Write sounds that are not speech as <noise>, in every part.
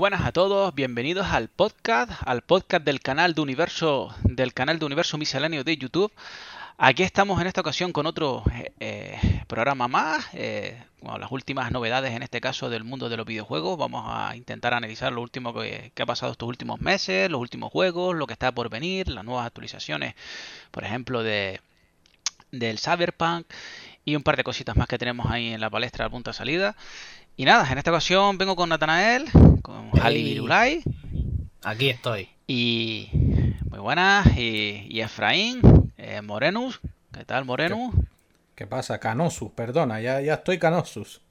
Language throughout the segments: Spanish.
Buenas a todos, bienvenidos al podcast, al podcast del canal de Universo, del canal de Universo Misceláneo de YouTube. Aquí estamos en esta ocasión con otro eh, eh, programa más, eh, las últimas novedades en este caso del mundo de los videojuegos. Vamos a intentar analizar lo último que, ha pasado estos últimos meses, los últimos juegos, lo que está por venir, las nuevas actualizaciones, por ejemplo, de del Cyberpunk y un par de cositas más que tenemos ahí en la palestra de punta salida. Y nada, en esta ocasión vengo con Natanael, con Ali Virulay. Aquí estoy. Y muy buenas. Y, Efraín, eh, Morenus. ¿Qué tal, Morenus? ¿Qué, pasa? Canosus, perdona, ya, ya estoy Canosus.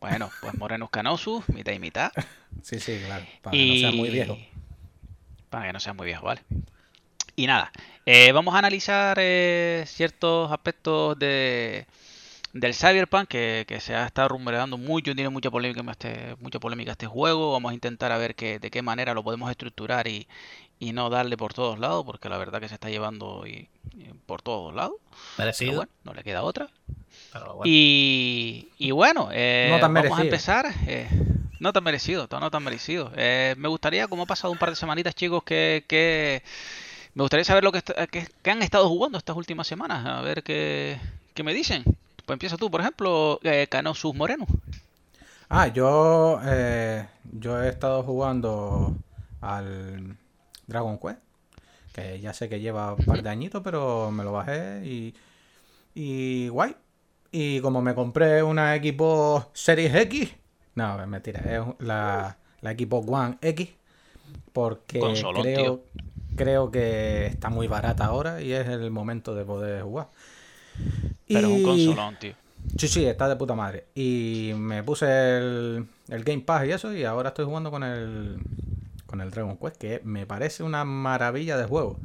Bueno, pues Morenus Canosus, mitad y mitad. <laughs> sí, sí, claro. Para que no sea muy viejo. Para que no sea muy viejo, vale. Y nada, eh, vamos a analizar eh, ciertos aspectos de, del Cyberpunk que, se ha estado rumoreando mucho, tiene mucha polémica este, mucha polémica este juego. Vamos a intentar a ver que, de qué manera lo podemos estructurar y, no darle por todos lados, porque la verdad que se está llevando y, por todos lados. Merecido. bueno, no le queda otra. Y, y, bueno, eh, vamos a empezar. Eh, no tan merecido, no tan merecido. Eh, me gustaría, como ha pasado un par de semanitas, chicos, que, que me gustaría saber lo que, que, han estado jugando estas últimas semanas. A ver qué, qué me dicen. Pues empieza tú, por ejemplo, eh, Canosus Moreno. Ah, yo, eh, yo he estado jugando al Dragon Quest, que ya sé que lleva un par de añitos, pero me lo bajé y, y guay. Y como me compré una equipo Series X, no, mentira, es la, la equipo One X, porque creo, creo que está muy barata ahora y es el momento de poder jugar. Pero es un consolón, tío. Sí, sí, está de puta madre. Y me puse el, Game Pass y eso, y ahora estoy jugando con el, con el Dragon Quest, que me parece una maravilla de juego.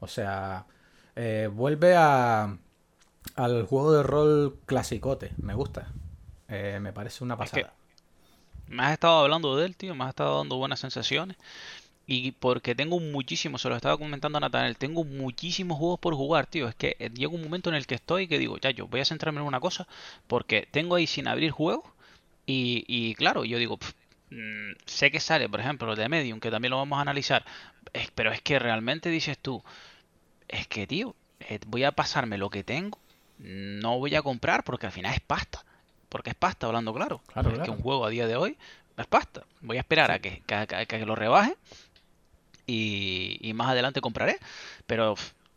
O sea, eh, vuelve a, al juego de rol clasicote. Me gusta. Eh, me parece una pasada. me has estado hablando de él, tío. Me has estado dando buenas sensaciones. Y porque tengo muchísimos, se lo estaba comentando a Nathaniel, tengo muchísimos juegos por jugar, tío. Es que llega un momento en el que estoy que digo, ya, yo voy a centrarme en una cosa, porque tengo ahí sin abrir juegos. Y, y claro, yo digo, mm, sé que sale, por ejemplo, de Medium, que también lo vamos a analizar. pero es que realmente dices tú, es que, tío, eh, voy a pasarme lo que tengo, no voy a comprar porque al final es pasta. Porque es pasta, hablando claro. claro es que un juego a día de hoy es pasta. Voy a esperar a que, que lo rebaje y, más adelante compraré. Pero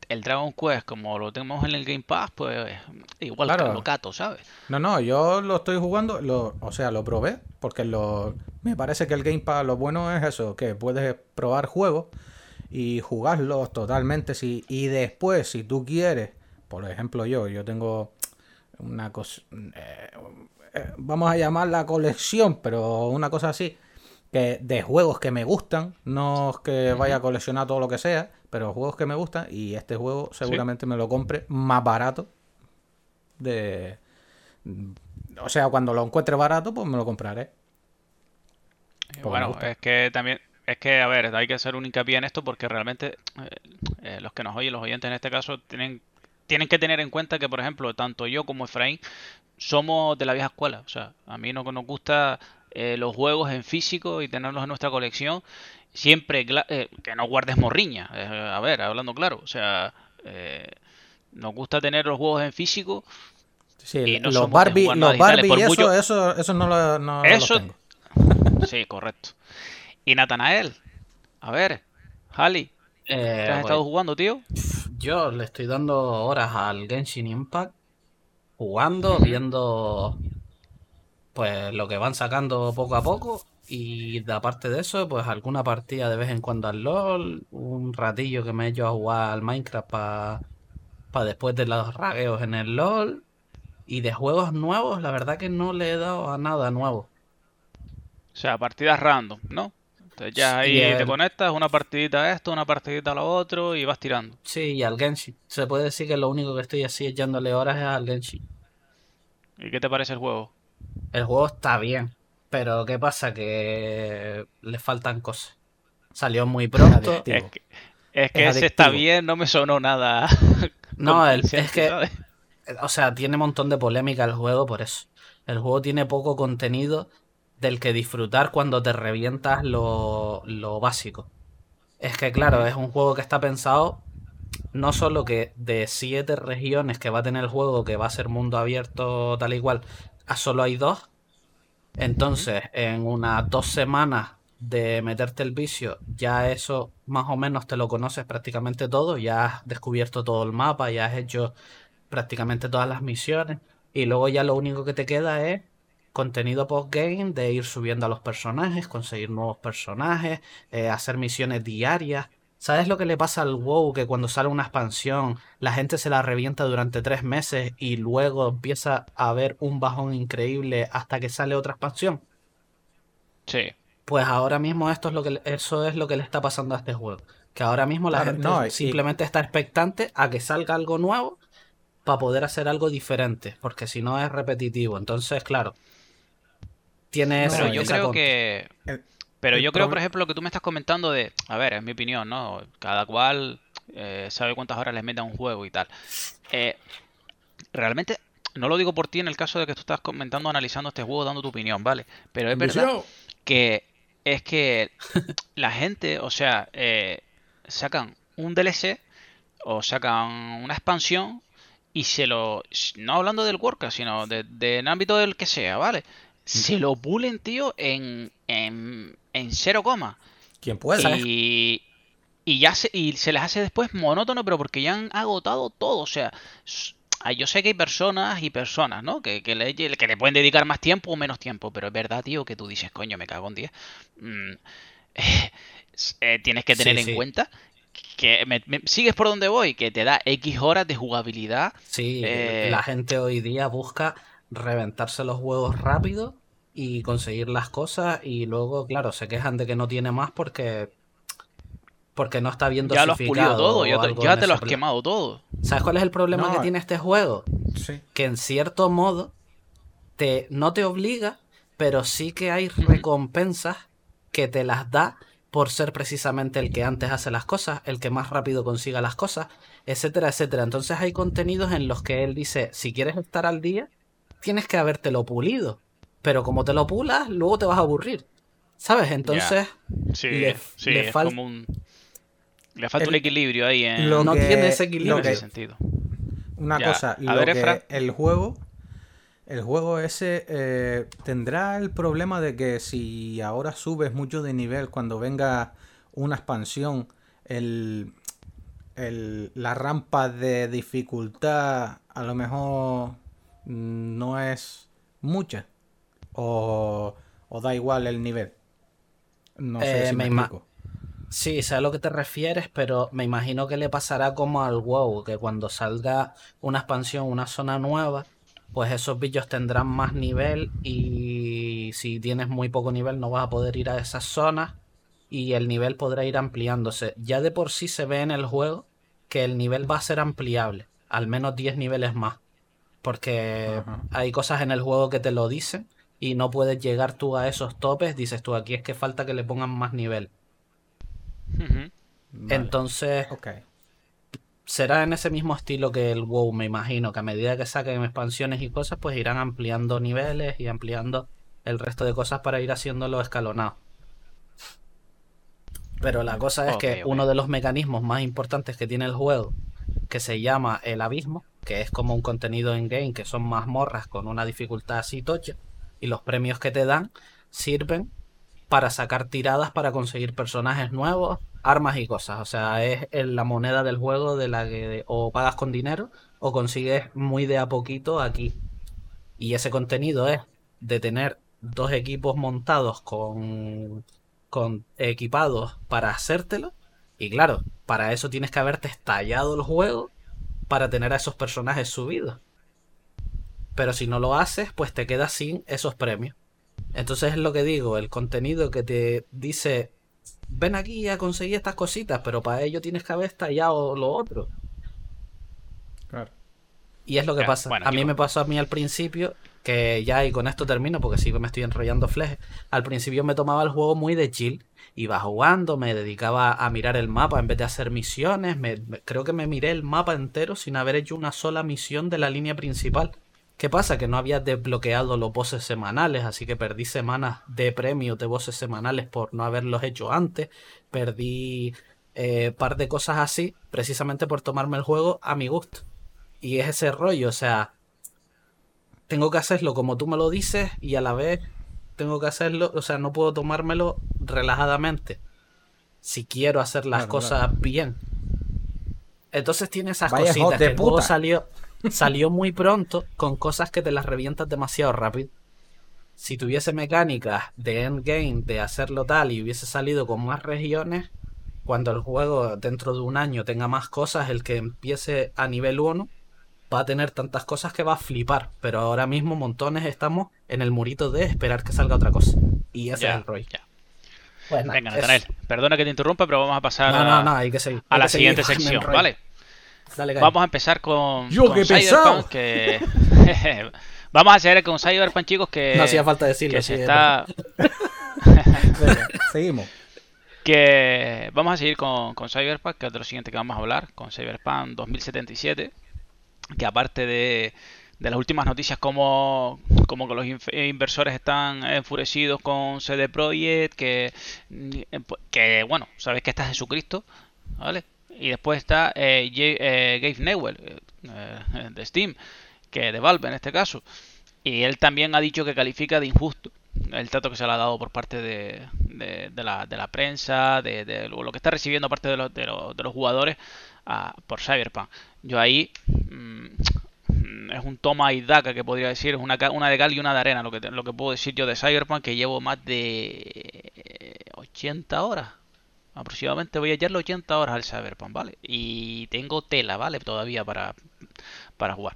el Dragon Quest, como lo tenemos en el Game Pass, pues igual claro. lo cato, ¿sabes? No, no, yo lo estoy jugando, lo, o sea, lo probé, porque lo, me parece que el Game Pass lo bueno es eso, que puedes probar juegos y jugarlos totalmente. Si, y después, si tú quieres, por ejemplo yo, yo tengo una cosa, eh, eh, vamos a llamarla colección, pero una cosa así que de juegos que me gustan, no es que vaya a coleccionar todo lo que sea, pero juegos que me gustan y este juego seguramente me lo compre más barato de o sea, cuando lo encuentre barato, pues me lo compraré. bueno, es que también es que, a ver, hay que hacer un hincapié en esto porque realmente eh, eh, los que nos oyen, los oyentes en este caso, tienen, tienen que tener en cuenta que, por ejemplo, tanto yo como Efraín somos de la vieja escuela. O sea, a mí no nos gusta eh, los juegos en físico y tenerlos en nuestra colección, siempre eh, que no guardes morriña. Eh, a ver, hablando claro, o sea, nos gusta tener los juegos en físico. Sí, los Barbie, los Barbie eso, eso, eso, no lo, no eso, tengo. <laughs> Sí, correcto. Y Natanael, a ver, Hali, ¿qué has estado jugando, tío? Yo le estoy dando horas al Genshin Impact, jugando, viendo pues lo que van sacando poco a poco. Y aparte de eso, pues alguna partida de vez en cuando al LOL, un ratillo que me he hecho a jugar al Minecraft para pa después de los ragueos en el LOL. Y de juegos nuevos, la verdad que no le he dado a nada nuevo. O sea, partidas random, ¿no? Entonces ya ahí te conectas, una partidita a esto, una partidita a lo otro y vas tirando. Sí, y al Genshin. Se puede decir que lo único que estoy así echándole horas es al Genshin. ¿Y qué te parece el juego? El juego está bien, pero ¿qué pasa? Que le faltan cosas. Salió muy pronto. Es que, es que ese está bien, no me sonó nada. <laughs> no, es que. O sea, tiene un montón de polémica el juego por eso. El juego tiene poco contenido del que disfrutar cuando te revientas lo, lo básico. Es que claro, es un juego que está pensado no solo que de siete regiones que va a tener el juego, que va a ser mundo abierto tal y cual, a solo hay dos. Entonces, en unas dos semanas de meterte el vicio, ya eso más o menos te lo conoces prácticamente todo, ya has descubierto todo el mapa, ya has hecho prácticamente todas las misiones, y luego ya lo único que te queda es contenido post-game de ir subiendo a los personajes, conseguir nuevos personajes, eh, hacer misiones diarias. ¿Sabes lo que le pasa al WoW? Que cuando sale una expansión, la gente se la revienta durante tres meses y luego empieza a haber un bajón increíble hasta que sale otra expansión. Sí. Pues ahora mismo esto es lo que eso es lo que le está pasando a este juego. Que ahora mismo la gente no, y- simplemente está expectante a que salga algo nuevo para poder hacer algo diferente. Porque si no es repetitivo. Entonces, claro. Tiene No, esa- Pero yo esa creo contra. que. Pero yo creo, por ejemplo, lo que tú me estás comentando de. A ver, es mi opinión, ¿no? Cada cual eh, sabe cuántas horas les mete a un juego y tal. Eh, realmente, no lo digo por ti en el caso de que tú estás comentando, analizando este juego, dando tu opinión, ¿vale? Pero es verdad que es que la gente, o sea, eh, sacan un DLC o sacan una expansión y se lo. No hablando del Warcraft, sino de, de- en ámbito del que sea, ¿vale? Se lo pulen, tío, en, en, en cero coma. Quien pueda. Y, y ya se, y se les hace después monótono, pero porque ya han agotado todo. O sea, ah, yo sé que hay personas y personas, ¿no? Que, que, le, que le pueden dedicar más tiempo o menos tiempo, pero es verdad, tío, que tú dices, coño, me cago en 10. Mm, <laughs> eh, tienes que tener Sí, en sí. cuenta que me- me- sigues por donde voy, que te da X horas de jugabilidad. Sí, Eh, la gente hoy día busca reventarse los huevos rápido y conseguir las cosas y luego, claro, se quejan de que no tiene más porque porque no está bien Ya lo has pulido todo, ya, te- ya te lo has plan. quemado todo. ¿Sabes cuál es el problema No. que tiene este juego? Sí. Que en cierto modo te, no te obliga, pero sí que hay recompensas que te las da por ser precisamente el que antes hace las cosas, el que más rápido consiga las cosas, etcétera, etcétera. Entonces hay contenidos en los que él dice, si quieres estar al día, tienes que habértelo pulido. Pero como te lo pulas, luego te vas a aburrir. ¿Sabes? Entonces, Sí, Le- sí, le es fal- como un... Le falta El- un equilibrio ahí en, Lo no que- tiene ese equilibrio. lo ese que- sentido. Una Ya. cosa, A lo ver, que Efra. el juego, el juego ese eh, tendrá el problema de que si ahora subes mucho de nivel cuando venga una expansión, el, el- la rampa de dificultad a lo mejor mm, no es mucha o, o da igual el nivel. No sé Eh, si me, me. Sí, sé a lo que te refieres, pero me imagino que le pasará como al WoW, que cuando salga una expansión, una zona nueva, pues esos bichos tendrán más nivel y si tienes muy poco nivel no vas a poder ir a esas zonas y el nivel podrá ir ampliándose. Ya de por sí se ve en el juego que el nivel va a ser ampliable, al menos 10 niveles más, porque Ajá. hay cosas en el juego que te lo dicen y no puedes llegar tú a esos topes, dices tú aquí es que falta que le pongan más nivel. Vale, Entonces, ok. será en ese mismo estilo que el WoW, me imagino, que a medida que saquen expansiones y cosas, pues irán ampliando niveles y ampliando el resto de cosas para ir haciéndolo escalonado. Pero la cosa es que uno de los mecanismos más importantes que tiene el juego, que se llama el abismo, que es como un contenido en game, que son mazmorras con una dificultad así tocha, y los premios que te dan sirven para sacar tiradas para conseguir personajes nuevos, armas y cosas. O sea, es la moneda del juego de la que o pagas con dinero o consigues muy de a poquito aquí. Y ese contenido es de tener dos equipos montados con, con equipados para hacértelo. Y claro, para eso tienes que haberte estallado el juego para tener a esos personajes subidos. Pero si no lo haces, pues te quedas sin esos premios. Entonces es lo que digo, el contenido que te dice, ven aquí a conseguir estas cositas, pero para ello tienes que haber estallado lo otro. Claro. Y es lo que pasa. bueno, a mí me pasó a mí al principio, que ya y con esto termino porque sí que me estoy enrollando fleje. Al principio me tomaba el juego muy de chill. Iba jugando, me dedicaba a mirar el mapa en vez de hacer misiones. me- me- creo que me miré el mapa entero sin haber hecho una sola misión de la línea principal. ¿Qué pasa? Que no había desbloqueado los bosses semanales, así que perdí semanas de premios de bosses semanales por no haberlos hecho antes. Perdí eh, par de cosas así, precisamente por tomarme el juego a mi gusto. Y es ese rollo, o sea, tengo que hacerlo como tú me lo dices y a la vez tengo que hacerlo, o sea, no puedo tomármelo relajadamente. Si quiero hacer las Claro, cosas claro. bien. Entonces tiene esas Vaya cositas. que el juego puta. salió, salió muy pronto con cosas que te las revientas demasiado rápido. Si tuviese mecánicas de endgame, de hacerlo tal, y hubiese salido con más regiones, cuando el juego dentro de un año tenga más cosas, el que empiece a nivel 1 va a tener tantas cosas que va a flipar. Pero ahora mismo montones estamos en el murito de esperar que salga otra cosa. Y ese es el rollo. ya. Pues nada, Venga, es- Nathanael, perdona que te interrumpa, pero vamos a pasar No, a, no, no, la seguir siguiente <laughs> sección. ¿vale? Dale. Vamos a empezar con, Yo, con qué Cyberpunk, pesado. que... <laughs> Vamos a hacer con Cyberpunk, chicos, que, No hacía falta decirlo. que sí, se es está... <laughs> Venga, seguimos. que vamos a seguir con, con Cyberpunk, que es de lo siguiente que vamos a hablar, con Cyberpunk 2077, que aparte de, de las últimas noticias como, como que los inversores están enfurecidos con CD Projekt, que, que bueno, sabes que está Jesucristo, ¿vale? Y después está eh, eh, Gabe Newell, eh, eh, de Steam, que de Valve en este caso. Y él también ha dicho que califica de injusto el trato que se le ha dado por parte de, de- la, de la prensa, de, lo que está recibiendo aparte de los, los, los jugadores por Cyberpunk. Yo ahí mm, es un toma y daca que podría decir, es una, una de cal y una de arena, lo que, lo que puedo decir yo de Cyberpunk, que llevo más de eh, 80 horas. Aproximadamente voy a echarle 80 horas al Cyberpunk, ¿vale? Y tengo tela, ¿vale? Todavía para, para jugar.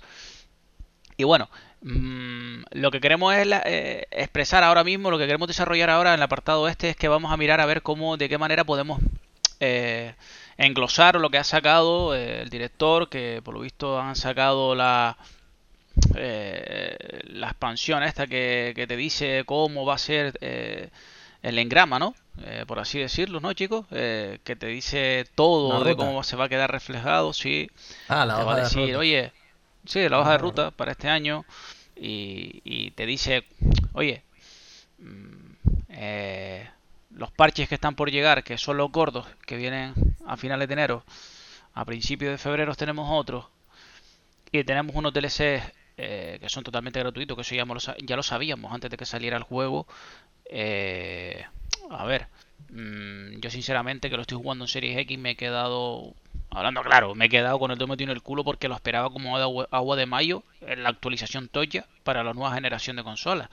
Y bueno, mm, lo que queremos es eh, expresar ahora mismo, lo que queremos desarrollar ahora en el apartado este es que vamos a mirar a ver cómo, de qué manera podemos eh, englosar lo que ha sacado eh, el director, que por lo visto han sacado la, eh, la expansión esta que, que te dice cómo va a ser el engrama, ¿no? Eh, por así decirlo, ¿no, chicos? Eh, que te dice todo de cómo se va a quedar reflejado, sí Ah, la te va hoja a de decir, ruta. oye, sí, la hoja de hoja de ruta para este año y, y te dice, oye, mm, eh, los parches que están por llegar, que son los gordos, que vienen a finales de enero, a principios de febrero tenemos otros y tenemos unos DLCs eh, que son totalmente gratuitos, que eso ya, lo ya lo sabíamos antes de que saliera el juego. Eh, a ver, mm, yo sinceramente que lo estoy jugando en Series X me he quedado, hablando claro, me he quedado con el dedo en el culo porque lo esperaba como agua, de mayo en la actualización Toya para la nueva generación de consolas.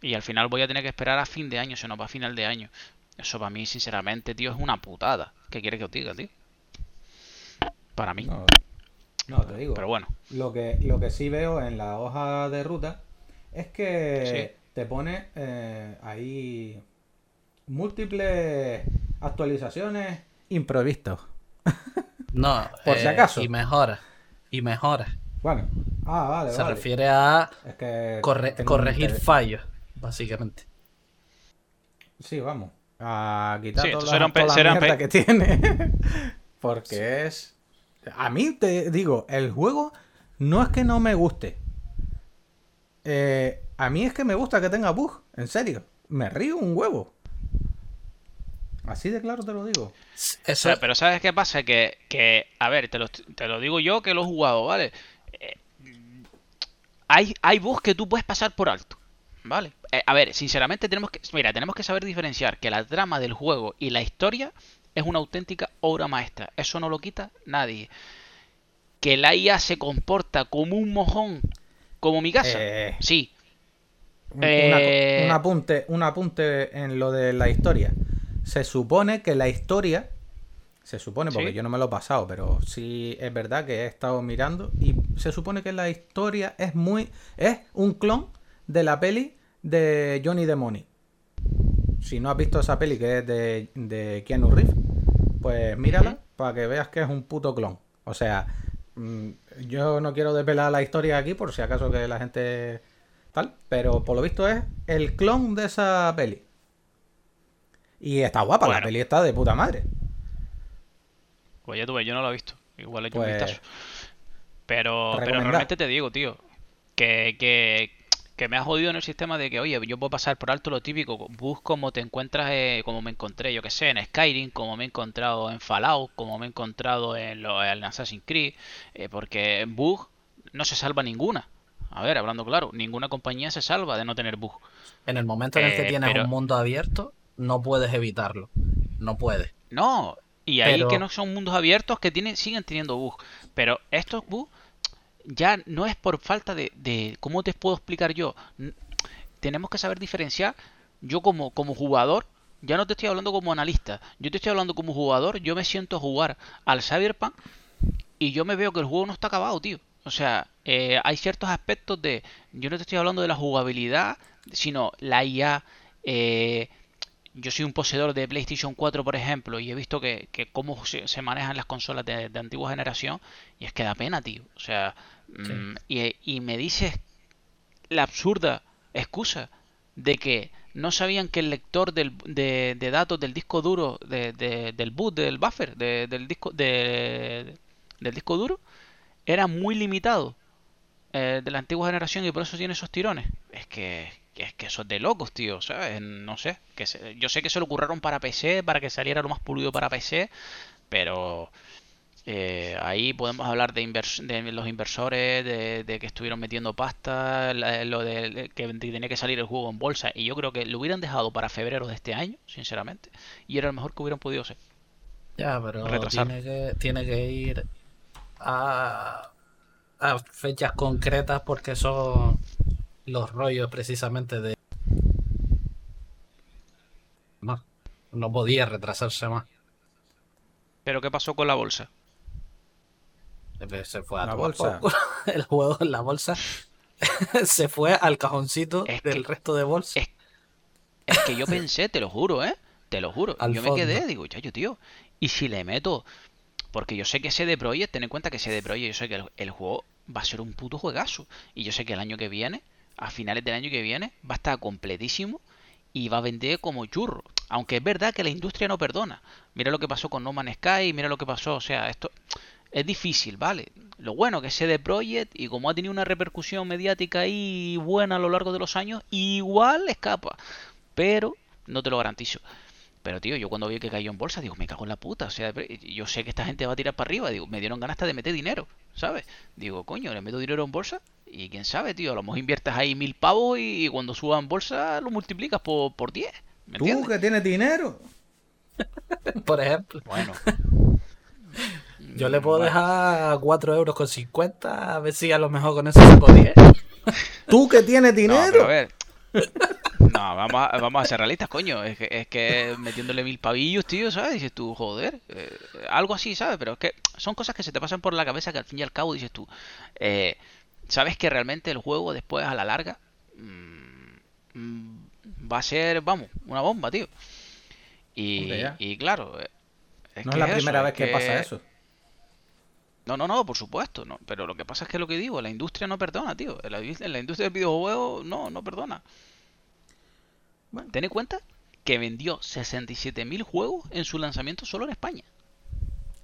Y al final voy a tener que esperar a fin de año, si no va a final de año. Eso para mí, sinceramente, tío, es una putada. ¿Qué quieres que os diga, tío? Para mí. No, te digo. Pero bueno, Lo que, lo que sí veo en la hoja de ruta es que te pone eh, ahí múltiples actualizaciones imprevistas. <laughs> No, Por si eh, acaso. Y mejora. Y mejora. Bueno, ah, vale, Se vale. refiere a Es que corre- tengo corregir fallos, básicamente. Sí, vamos. A quitar Sí, toda, entonces la, eran pe- toda la que tiene. <laughs> Porque es. A mí te digo, el juego no es que no me guste. Eh, a mí es que me gusta que tenga bug. En serio. Me río un huevo. Así de claro te lo digo. Eso, pero ¿sabes qué pasa? Que, que a ver, te lo, te lo digo yo que lo he jugado, ¿vale? Eh, hay, hay bugs que tú puedes pasar por alto, ¿vale? Eh, a ver, sinceramente tenemos que, mira, tenemos que saber diferenciar que la trama del juego y la historia es una auténtica obra maestra. Eso no lo quita nadie. Que la IA se comporta como un mojón, como mi casa. Eh, Sí, un, Eh, una- un apunte, un apunte en lo de la historia. Se supone que la historia. Se supone, porque Sí. yo no me lo he pasado, pero sí es verdad que he estado mirando. Y se supone que la historia es muy. Es un clon de la peli de Johnny Demoni. Si no has visto esa peli que es de, de Keanu Reeves, pues mírala para que veas que es un puto clon. O sea, mm, yo no quiero desvelar la historia aquí por si acaso que la gente tal, pero por lo visto es el clon de esa peli. Y está guapa, la peli está de puta madre. Pues ya tuve, yo no lo he visto. Igual he hecho un Pues, vistazo. Pero, pero realmente te digo, tío. que, que, que me ha jodido en el sistema de que, oye, yo puedo pasar por alto lo típico, bus como te encuentras, eh, como me encontré, yo que sé, en Skyrim, como me he encontrado en Fallout, como me he encontrado en, lo, en Assassin's Creed, eh, porque en bug no se salva ninguna. A ver, hablando claro, ninguna compañía se salva de no tener bug. En el momento en el que Eh, tienes pero- un mundo abierto, no puedes evitarlo. No puedes. No, y ahí Pero- que no son mundos abiertos que tienen, siguen teniendo bugs. Pero estos bugs ya no es por falta de, de- ¿cómo te puedo explicar yo? Tenemos que saber diferenciar. Yo como, como jugador, ya no te estoy hablando como analista, yo te estoy hablando como jugador, yo me siento a jugar al Cyberpunk y yo me veo que el juego no está acabado, tío. O sea, eh, hay ciertos aspectos de, yo no te estoy hablando de la jugabilidad, sino la IA, eh, yo soy un poseedor de PlayStation 4, por ejemplo, y he visto que, que cómo se, se manejan las consolas de, de antigua generación, y es que da pena, tío. O sea, mm, y, y me dices la absurda excusa de que no sabían que el lector del- de, de datos del disco duro, de- de- del boot, del buffer, de- del disco de- del disco duro, era muy limitado eh, de la antigua generación y por eso tiene esos tirones. Es que, que es que eso es de locos, tío, ¿sabes? No sé. Que se- yo sé que se lo ocurrieron para PC, para que saliera lo más pulido para PC, pero eh, ahí podemos hablar de, invers- de los inversores, de, de que estuvieron metiendo pasta, la- lo de que tenía que salir el juego en bolsa, y yo creo que lo hubieran dejado para febrero de este año, sinceramente, y era lo mejor que hubieran podido ser. Ya, pero Retrasar. tiene que, tiene que ir a, a fechas concretas porque son los rollos precisamente de... No, no podía retrasarse más. Pero ¿qué pasó con la bolsa? Se fue a La bolsa. <laughs> El juego en la bolsa <laughs> se fue al cajoncito Es del que- resto de bolsas. es- Es que yo pensé, te lo juro, ¿eh? Te lo juro. Al yo me quedé, digo, chayo, tío. Y si le meto. Porque yo sé que CD Projekt, ten en cuenta que CD Projekt, yo sé que el, el juego va a ser un puto juegazo. Y yo sé que el año que viene, a finales del año que viene, va a estar completísimo y va a vender como churro. Aunque es verdad que la industria no perdona. Mira lo que pasó con No Man's Sky, mira lo que pasó. O sea, esto es difícil, ¿vale? Lo bueno que CD Projekt y como ha tenido una repercusión mediática ahí buena a lo largo de los años, igual escapa. Pero no te lo garantizo. Pero tío, yo cuando vi que cayó en bolsa, digo, me cago en la puta. O sea, yo sé que esta gente va a tirar para arriba. Digo, me dieron ganas hasta de meter dinero, ¿sabes? Digo, coño, le meto dinero en bolsa. Y quién sabe, tío, a lo mejor inviertes ahí mil pavos y, cuando suba en bolsa lo multiplicas por, por 10. ¿Me Tú entiendes? que tienes dinero. <laughs> Por ejemplo, Bueno. yo le puedo Bueno. dejar 4 euros con 50 a ver si a lo mejor con eso se podía. Tú que tienes <laughs> No, pero dinero. a ver. No, vamos a, vamos a ser realistas, coño. Es que, es que metiéndole mil pavillos, tío, ¿sabes? Dices tú, joder. eh, algo así, ¿sabes? Pero es que son cosas que se te pasan por la cabeza que al fin y al cabo dices tú. eh, ¿Sabes que realmente el juego después a la larga mm, mm, va a ser, vamos, una bomba, tío? Y, y claro, eh, es no que es la eso, primera es vez que, pasa eso. no, no, no, por supuesto, no. Pero lo que pasa es que lo que digo, la industria no perdona, tío. La, la industria del videojuego no, no perdona. Bueno. Ten en cuenta que vendió 67.000 juegos en su lanzamiento solo en España.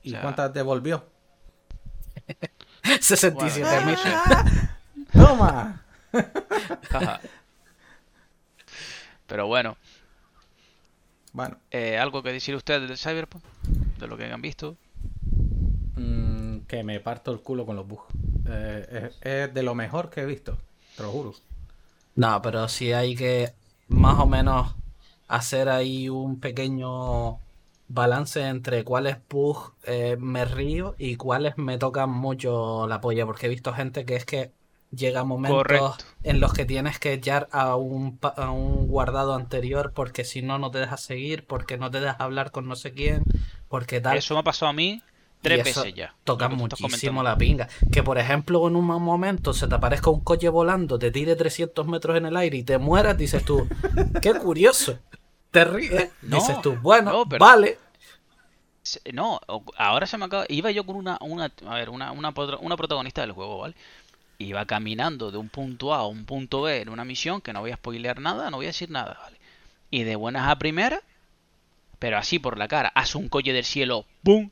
¿Y o sea- cuántas devolvió? <laughs> 67 Bueno, mil. no sé. ¡Toma! Jaja. Pero bueno, Bueno, eh, ¿algo que decir ustedes del Cyberpunk? De lo que han visto. mm, que me parto el culo con los bugs. Eh, es, es de lo mejor que he visto, te lo juro. No, pero sí hay que más o menos hacer ahí un pequeño balance entre cuáles bugs eh, me río y cuáles me tocan mucho la polla, porque he visto gente que es que llega momentos Correcto. en los que tienes que echar a un, a un guardado anterior porque si no, no te dejas seguir, porque no te dejas hablar con no sé quién, porque tal. Eso me ha pasado a mí tres veces ya. Toca lo que tú estás muchísimo la pinga. Que por ejemplo, en un momento se te aparezca un coche volando, te tire 300 metros en el aire y te mueras, dices tú, <laughs> qué curioso. Te ríes. No, dices tú, bueno, no, pero- vale. No, ahora se me acaba. Iba yo con una, una, a ver, una, una, una protagonista del juego, ¿vale? Iba caminando de un punto A a un punto B en una misión que no voy a spoilear nada, no voy a decir nada, ¿vale? Y de buenas a primeras, pero así por la cara, hace un coche del cielo, ¡pum!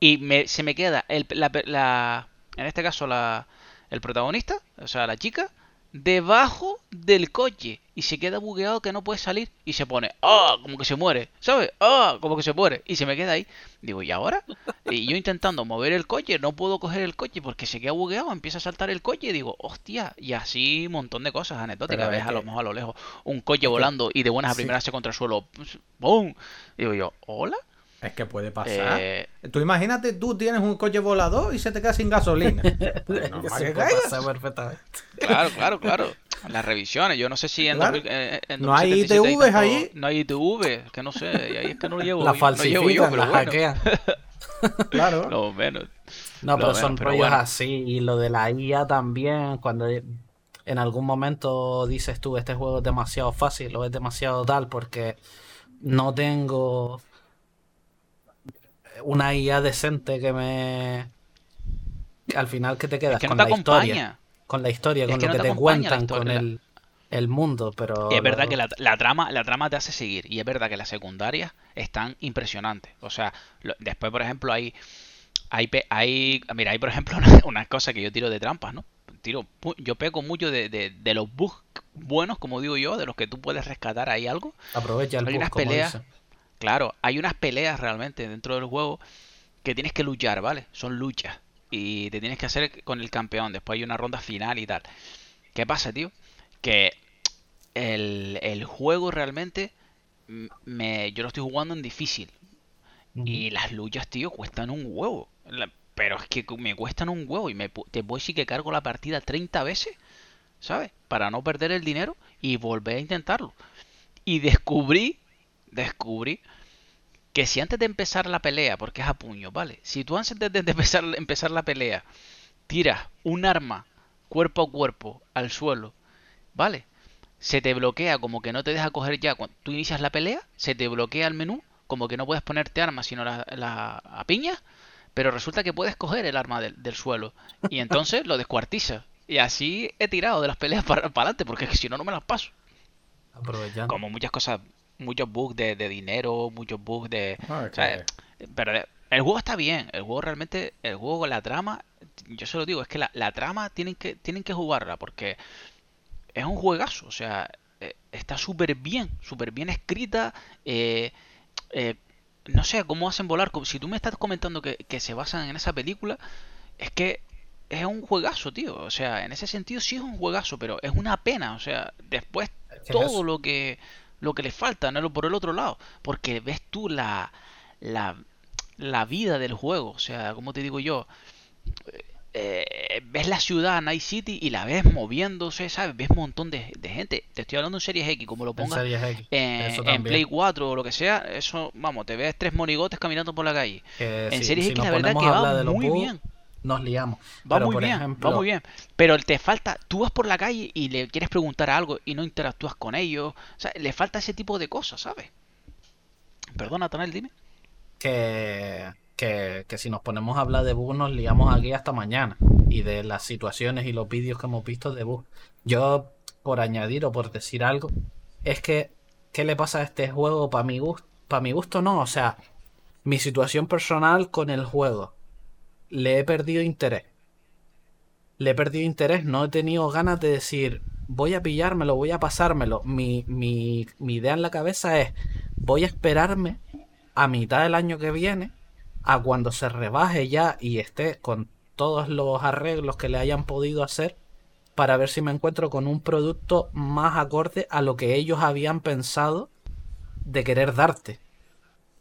Y me- se me queda el, la, la- en este caso la, el protagonista, o sea, la chica, debajo del coche y se queda bugueado que no puede salir y se pone, ah, como que se muere, ¿sabes? Ah, como que se muere y se me queda ahí. Digo, ¿y ahora? <laughs> Y yo intentando mover el coche, no puedo coger el coche porque se queda bugueado, empieza a saltar el coche y digo, hostia, y así un montón de cosas anecdóticas. Ves a lo mejor a lo lejos un coche volando y de buenas a Sí. primeras se contra el suelo, ¡boom! Digo yo, ¿hola? Es que puede pasar. Eh, Tú imagínate, tú tienes un coche volador y se te queda sin gasolina. <laughs> Pues que caigas. pasar perfectamente. Claro, claro, claro. <laughs> Las revisiones, yo no sé si en, Claro. 2000, eh, en No hay 2077 ITVs tanto- ahí. No hay ITV, que no sé, y ahí es que no lo llevo. La no llevo falsifican, yo, pero la bueno. hackean. <laughs> Claro. No, menos. No, pero Lo son pero rollos bueno. así. Y lo de la IA también, cuando en algún momento dices tú, este juego es demasiado fácil o es demasiado tal, porque no tengo una IA decente que me... al final que te quedas Es que no con te la historia. Con la historia, Es con que lo no que te te cuentan, con el, el mundo, pero... Y es verdad que la, la trama, la trama te hace seguir. Y es verdad que las secundarias están impresionantes. O sea, lo- después, por ejemplo, hay. Hay, hay, mira, hay por ejemplo <laughs> una, una cosa que yo tiro de trampas, ¿no? Tiro, yo peco mucho de, de, de los bugs buenos, como digo yo, de los que tú puedes rescatar ahí algo. Aprovecha el hay bug, unas peleas. Claro, hay unas peleas realmente dentro del juego que tienes que luchar, ¿vale? Son luchas. Y te tienes que hacer con el campeón. Después hay una ronda final y tal. ¿Qué pasa, tío? Que el, el juego realmente me, yo lo estoy jugando en difícil. Y las luchas, tío, cuestan un huevo. La- pero es que me cuestan un huevo. Y me, te puedo decir que cargo la partida 30 veces, ¿sabes? Para no perder el dinero y volver a intentarlo. Y descubrí, descubrí que si antes de empezar la pelea, porque es a puño, ¿vale? Si tú antes de, empezar, empezar la pelea tiras un arma cuerpo a cuerpo al suelo, ¿vale? Se te bloquea como que no te deja coger ya. Cuando tú inicias la pelea, se te bloquea el menú, como que no puedes ponerte armas sino la, la a piña, pero resulta que puedes coger el arma del, del suelo y entonces lo descuartiza. Y así he tirado de las peleas para, para adelante, porque es que si no, no me las paso. Aprovechando. Como muchas cosas, muchos bugs de, de dinero, muchos bugs de... No, es o sea, que- pero de- el juego está bien, el juego realmente, el juego, la trama, yo se lo digo, es que la, la trama tienen que, tienen que jugarla porque es un juegazo, o sea, eh, está súper bien, súper bien escrita, eh, eh, no sé cómo hacen volar, como- si tú me estás comentando que, que se basan en esa película, es que es un juegazo, tío, o sea, en ese sentido sí es un juegazo, pero es una pena, o sea, después todo lo que lo que le falta ¿no? por el otro lado porque ves tú la la, la vida del juego o sea como te digo yo eh, ves la ciudad Night City y la ves moviéndose sabes ves un montón de, de gente te estoy hablando en Series X como lo pongas X. en. Play 4 o lo que sea eso vamos te ves tres monigotes caminando por la calle Que en Series si X la verdad que va muy bien Nos liamos. Va Pero, muy por bien, ejemplo, va muy bien. Pero te falta, tú vas por la calle y le quieres preguntar algo y no interactúas con ellos. O sea, le falta ese tipo de cosas, ¿sabes? Perdona, Tanel, dime. que, que, que si nos ponemos a hablar de bugs nos liamos aquí hasta mañana y de las situaciones y los vídeos que hemos visto de bugs. Yo, por añadir o por decir algo, es que, ¿qué le pasa a este juego? Para mi gusto, para mi gusto no, o sea, mi situación personal con el juego. Le he perdido interés. Le he perdido interés, no he tenido ganas de decir, voy a pillármelo, voy a pasármelo. Mi, mi, mi idea en la cabeza es, voy a esperarme a mitad del año que viene, a cuando se rebaje ya y esté con todos los arreglos que le hayan podido hacer, para ver si me encuentro con un producto más acorde a lo que ellos habían pensado de querer darte.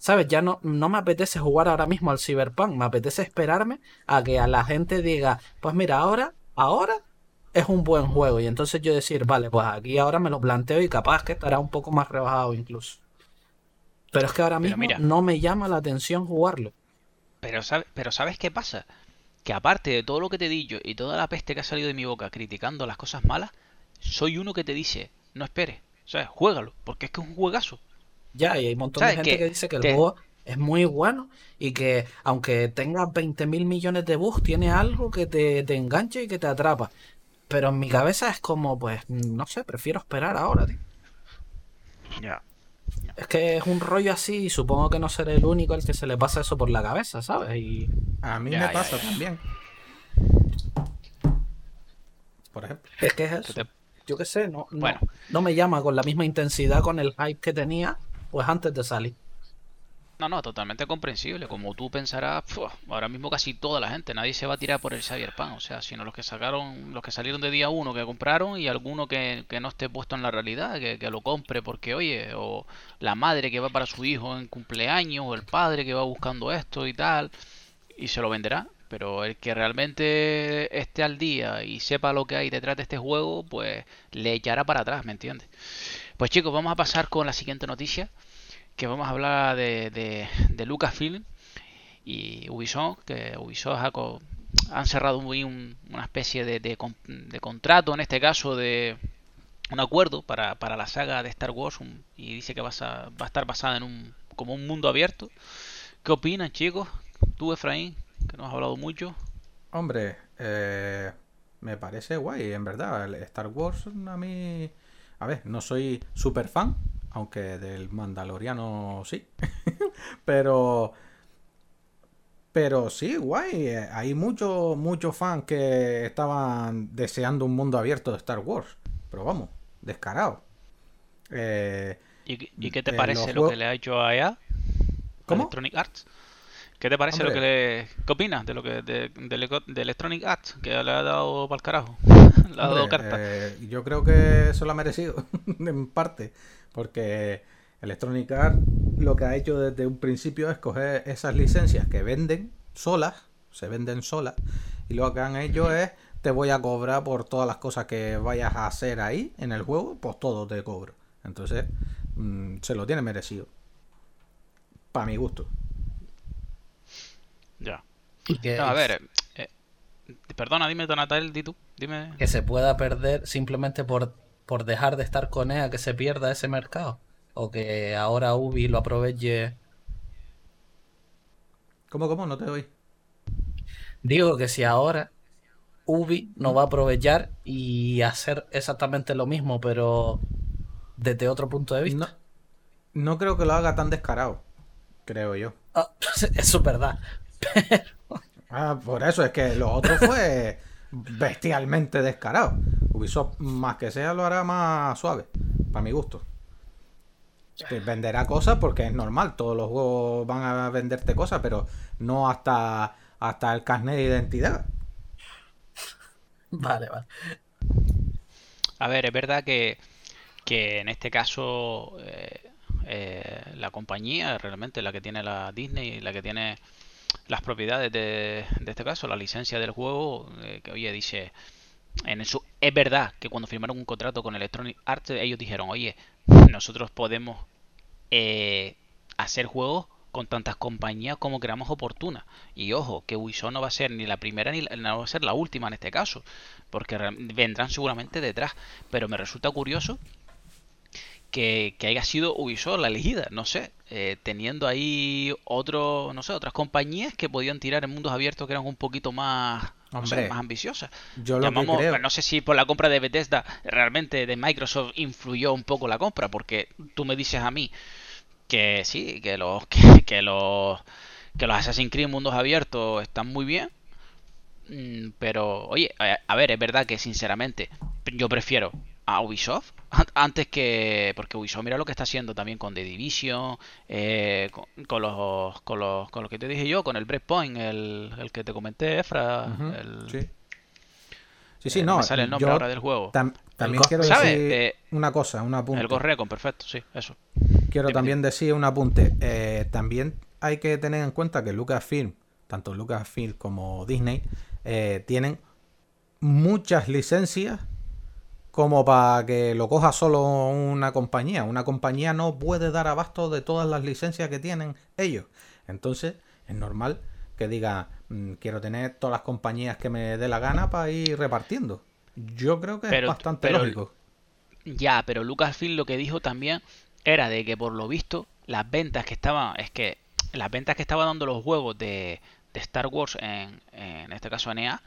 ¿Sabes? Ya no, no me apetece jugar ahora mismo al Cyberpunk, me apetece esperarme a que a la gente diga, pues mira, ahora, ahora es un buen juego. Y entonces yo decir, vale, pues aquí ahora me lo planteo y capaz que estará un poco más rebajado incluso. Pero es que ahora mismo mira. no me llama la atención jugarlo. Pero, sabe- pero ¿sabes qué pasa? Que aparte de todo lo que te he dicho y toda la peste que ha salido de mi boca criticando las cosas malas, soy uno que te dice, no esperes, o sea, juégalo, porque es que es un juegazo. Ya, y hay un montón ¿Sabes de gente que dice que el Te- juego es muy bueno y que aunque tenga 20 mil millones de bugs, tiene algo que te, te engancha y que te atrapa. Pero en mi cabeza es como, pues, no sé, prefiero esperar ahora, tío. Ya. Es que es un rollo así y supongo que no seré el único al que se le pasa eso por la cabeza, ¿sabes? Y A mí Ya, me ya, pasa ya. también. por ejemplo. Es que es Que eso. Yo qué sé, no, no, Bueno. no me llama con la misma intensidad con el hype que tenía pues antes de salir. No, no, totalmente comprensible. Como tú pensarás, ahora mismo casi toda la gente, nadie se va a tirar por el Cyberpunk, o sea, sino los que sacaron, los que salieron de día uno que compraron y alguno que, que no esté puesto en la realidad, que, que lo compre porque, oye, o la madre que va para su hijo en cumpleaños, o el padre que va buscando esto y tal, y se lo venderá. Pero el que realmente esté al día y sepa lo que hay detrás de este juego, pues le echará para atrás, ¿me entiendes? Pues chicos, vamos a pasar con la siguiente noticia que vamos a hablar de, de, Lucasfilm y Ubisoft, que Ubisoft han cerrado una especie de, de con- de contrato, en este caso de un acuerdo para, para la saga de Star Wars y dice que va a, estar basada en un como un mundo abierto. ¿Qué opinan, chicos? Tú, Efraín, que nos has hablado mucho. Hombre, eh, me parece guay, en verdad. Star Wars a mí... A ver, no soy súper fan, aunque del Mandaloriano sí. <laughs> pero... Pero sí, guay. eh, Hay muchos muchos fans que estaban deseando un mundo abierto de Star Wars. Pero vamos, descarado. Eh, ¿Y, qué- y qué te Eh, parece lo juegos- que le ha hecho a EA? ¿Cómo? Electronic Arts. ¿Qué te parece lo que le... ¿Qué opinas de lo que de, de Electro- de Electronic Arts? Que le ha dado para el carajo. <laughs> le ha dado Hombre, carta. eh, yo creo que eso lo ha merecido, <laughs> en parte, porque Electronic Arts lo que ha hecho desde un principio es coger esas licencias que venden solas, se venden solas, y lo que han hecho es, te voy a cobrar por todas las cosas que vayas a hacer ahí en el juego, pues todo te cobro. Entonces, mm, se lo tiene merecido. Para mi gusto. Ya. Y que, No, a ver, eh, eh, perdona, dime, Donatel, di tú. Dime. que se pueda perder simplemente por, por dejar de estar con EA, que se pierda ese mercado. O que ahora Ubi lo aproveche. ¿Cómo, cómo? No te doy. Digo que si ahora Ubi no va a aprovechar y hacer exactamente lo mismo, pero desde otro punto de vista. No, no creo que lo haga tan descarado, creo yo. Ah, <laughs> eso es verdad. <laughs> Ah, por eso es que lo otro fue bestialmente descarado. Ubisoft, más que sea, lo hará más suave, para mi gusto. Venderá cosas porque es normal, todos los juegos van a venderte cosas, pero no hasta, hasta el carnet de identidad. Vale, vale. A ver, es verdad que, que en este caso eh, eh, la compañía, realmente la que tiene la Disney, la que tiene las propiedades de, de este caso, la licencia del juego, eh, que oye, dice, en eso, es verdad que cuando firmaron un contrato con Electronic Arts, ellos dijeron, oye, nosotros podemos eh, hacer juegos con tantas compañías como creamos oportunas. Y ojo, que Ubisoft no va a ser ni la primera ni la, no va a ser la última en este caso, porque vendrán seguramente detrás. Pero me resulta curioso que, que haya sido Ubisoft la elegida, no sé, eh, teniendo ahí otro, no sé, otras compañías que podían tirar en mundos abiertos que eran un poquito más, no sé, Hombre, más ambiciosas. Yo lo Llamamos, que creo. no sé si por la compra de Bethesda realmente de Microsoft influyó un poco la compra, porque tú me dices a mí que sí, que los <laughs> que, que los que los Assassin's Creed mundos abiertos están muy bien, mm, pero oye, a ver, es verdad que sinceramente yo prefiero a Ubisoft an- antes que porque Ubisoft mira lo que está haciendo también con The Division, eh, con, con los con los con lo que te dije yo, con el Breakpoint, el, el que te comenté, Efra, el, sí. Sí, sí, eh, no. me sale el nombre ahora del juego. tam- también quiero decir Eh, una cosa, un apunte. El Ghost Recon, perfecto, sí, eso. Quiero Dime, también decir un apunte. Eh, también hay que tener en cuenta que Lucasfilm, tanto Lucasfilm como Disney, tienen muchas licencias como para que lo coja solo una compañía. Una compañía no puede dar abasto de todas las licencias que tienen ellos. Entonces, es normal que diga, "Mm, quiero tener todas las compañías que me dé la gana para ir repartiendo. Yo creo que Pero- es bastante pero- lógico. Ya, pero Lucasfilm lo que dijo también era de que por lo visto las ventas que estaban, es que las ventas que estaban dando los juegos de, de Star Wars en, en este caso en EA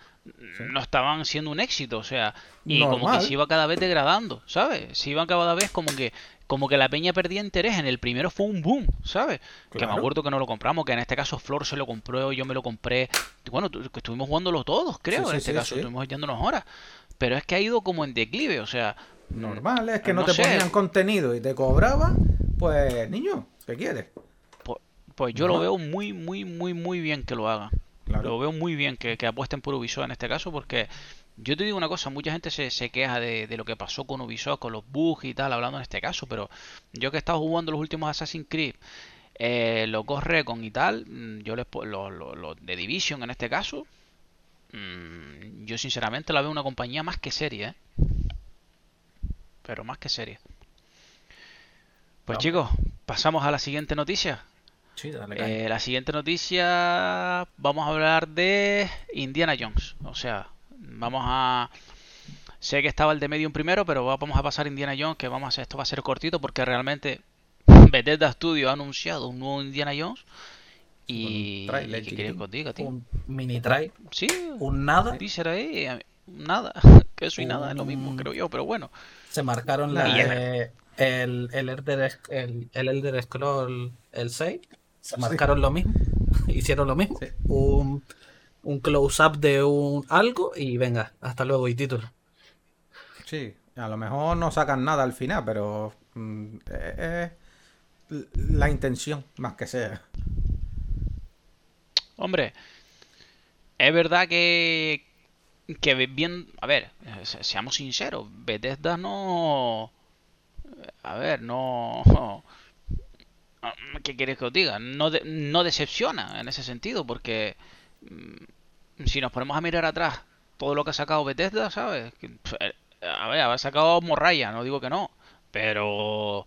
no estaban siendo un éxito, o sea, y como que se iba cada vez degradando, ¿sabes? Se iban cada vez como que como que la peña perdía interés. En el primero fue un boom, ¿sabes? Que me acuerdo que no lo compramos, que en este caso Flor se lo compró, yo me lo compré. Bueno, que estuvimos jugándolo todos, creo, Sí, en este caso, estuvimos echándonos horas. pero es que ha ido como en declive, o sea, Normal, es que no, no te sé. ponían contenido y te cobraban, pues niño, ¿qué quieres? Pues, yo lo veo muy, muy, muy, muy bien que lo hagan. Claro. Lo veo muy bien que, que apuesten por Ubisoft en este caso porque yo te digo una cosa, mucha gente se, se queja de, de lo que pasó con Ubisoft, con los bugs y tal, hablando en este caso, pero yo que he estado jugando los últimos Assassin's Creed, eh, los Ghost Recon y tal, mm, yo les los los de Division en este caso, mm, yo sinceramente la veo una compañía más que seria, ¿eh? Pero más que seria. Pues No. chicos, pasamos a la siguiente noticia. Sí, dale, caña. Eh, la siguiente noticia, vamos a hablar de Indiana Jones. O sea, vamos a... Sé que estaba el de Medium primero, pero va- vamos a pasar a Indiana Jones, que vamos a hacer, esto va a ser cortito porque realmente <laughs> Bethesda Studio ha anunciado un nuevo Indiana Jones. Y... Un tráiler ¿y ¿Qué queréis que os diga, tío? Un mini try, Sí, un nada. un ahí, nada. <laughs> Que eso y nada es lo mismo, Un- creo yo, pero bueno. Se marcaron la, el, el, Elder, el, el Elder Scroll el 6. Se marcaron lo mismo. <laughs> Hicieron lo mismo. Sí. Un, un close-up de un algo y venga, hasta luego y título. Sí, a lo mejor no sacan nada al final, pero mm, es la intención, más que sea. Hombre, es verdad que, que bien, a ver, eh, se- seamos sinceros, Bethesda no, a ver, no, ¿qué quieres que os diga? No, de- no decepciona en ese sentido, porque mm, si nos ponemos a mirar atrás todo lo que ha sacado Bethesda, ¿sabes? Eh, A ver, haber sacado Morraya, no digo que no, pero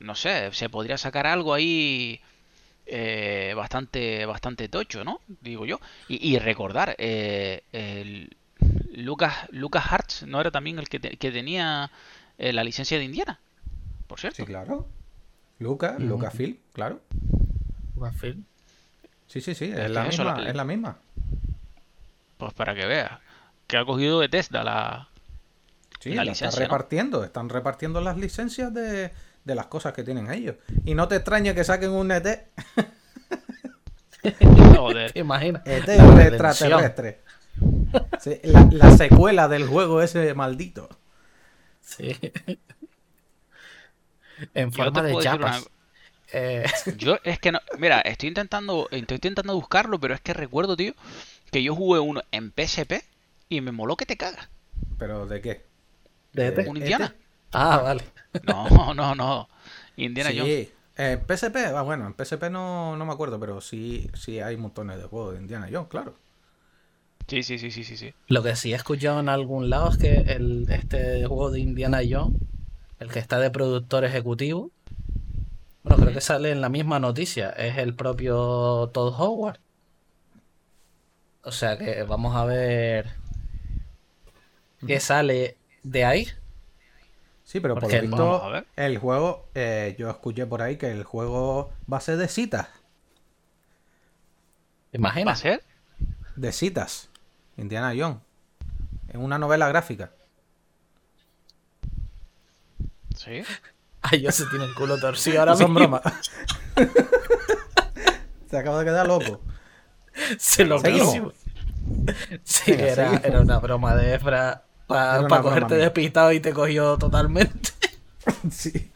no sé, se podría sacar algo ahí eh, bastante bastante tocho, ¿no? Digo yo. Y, y recordar, eh, el Lucas Lucas Hartz no era también el que, te- tenía eh, la licencia de Indiana, por cierto. Sí, claro. Lucas, Ujú. Lucasfilm, claro. Lucasfilm. Sí, sí, sí, Es es la misma, la- es la misma. Pues para que veas que ha cogido de Tesla la Sí, La la está licencia, ¿no? repartiendo, están repartiendo las licencias de, de las cosas que tienen ellos. Y no te extrañe que saquen un ET, <laughs> joder. ¿Te imaginas? ET extraterrestre. Sí, la, la secuela del juego ese maldito. Sí. En Yo forma de una- chapas. Eh, <laughs> Yo es que no, mira, estoy intentando, estoy intentando buscarlo, pero es que recuerdo, tío, que yo jugué uno en PSP y me moló que te cagas. ¿Pero de qué? de Eh, ET. Un Indiana. Ah, vale. No, no, no. Indiana sí, Jones. en PSP, ah, bueno, en PSP no, no me acuerdo, pero sí, sí hay montones de juegos de Indiana Jones, claro. Sí, sí, sí, sí, sí, sí. Lo que sí he escuchado en algún lado es que el, este juego de Indiana Jones, el que está de productor ejecutivo, bueno, creo que sale en la misma noticia, es el propio Todd Howard. O sea que vamos a ver qué sale de ahí. Sí, pero por lo visto, Vamos el juego, eh, yo escuché por ahí que el juego va a ser de citas. ¿Te ¿Va a ser? De citas. Indiana Jones. En una novela gráfica. Sí. <laughs> Ay, yo se tiene el culo torcido ahora son mismo. bromas. <laughs> Se acaba de quedar loco. Se lo mismo. Sí, Venga, era, seguimos. era una broma de Efra para cogerte mía. despistado y te cogió totalmente. <laughs> Sí.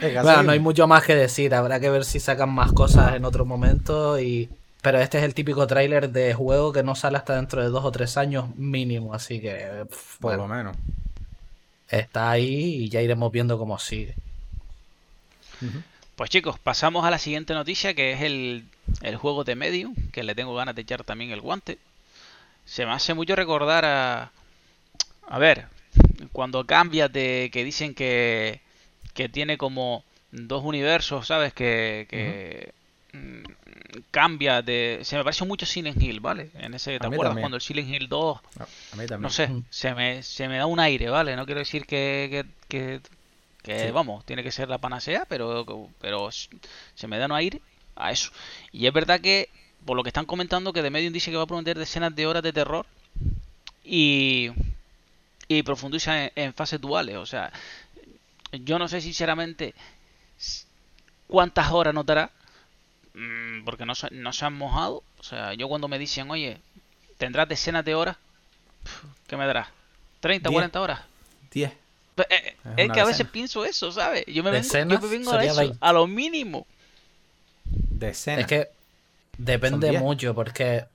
Venga, Bueno, no hay mucho más que decir, habrá que ver si sacan más cosas en otro momento y... Pero este es el típico tráiler de juego que no sale hasta dentro de dos o tres años mínimo, así que Por bueno, lo menos. Está ahí y ya iremos viendo cómo sigue. Pues chicos, pasamos a la siguiente noticia que es el, el juego de Medium, que le tengo ganas de echar también el guante. Se me hace mucho recordar a... A ver, cuando cambias de que dicen que, que tiene como dos universos, ¿sabes? Que, que cambia de... Se me parece mucho Silent Hill, ¿vale? En ese, ¿te acuerdas también. cuando el Silent Hill 2 A a mí también. no sé, Mm. se me, se me da un aire, ¿vale? No quiero decir que, que, que- que, Sí. vamos, tiene que ser la panacea, pero, pero se me da un aire a eso. Y es verdad que, por lo que están comentando, que The Medium dice que va a prometer decenas de horas de terror y, y profundiza en, en fases duales. O sea, yo no sé sinceramente cuántas horas nos mm, porque no, se- no se han mojado. O sea, yo cuando me dicen, oye, tendrás decenas de horas, ¿Qué me dará? 30, Diez. 40 horas. 10. Pero, eh, Es Es, una que a veces pienso eso, ¿sabes? Yo me vengo, yo Decenas me vengo a eso, 20. a lo mínimo. Decenas. Es que depende mucho, porque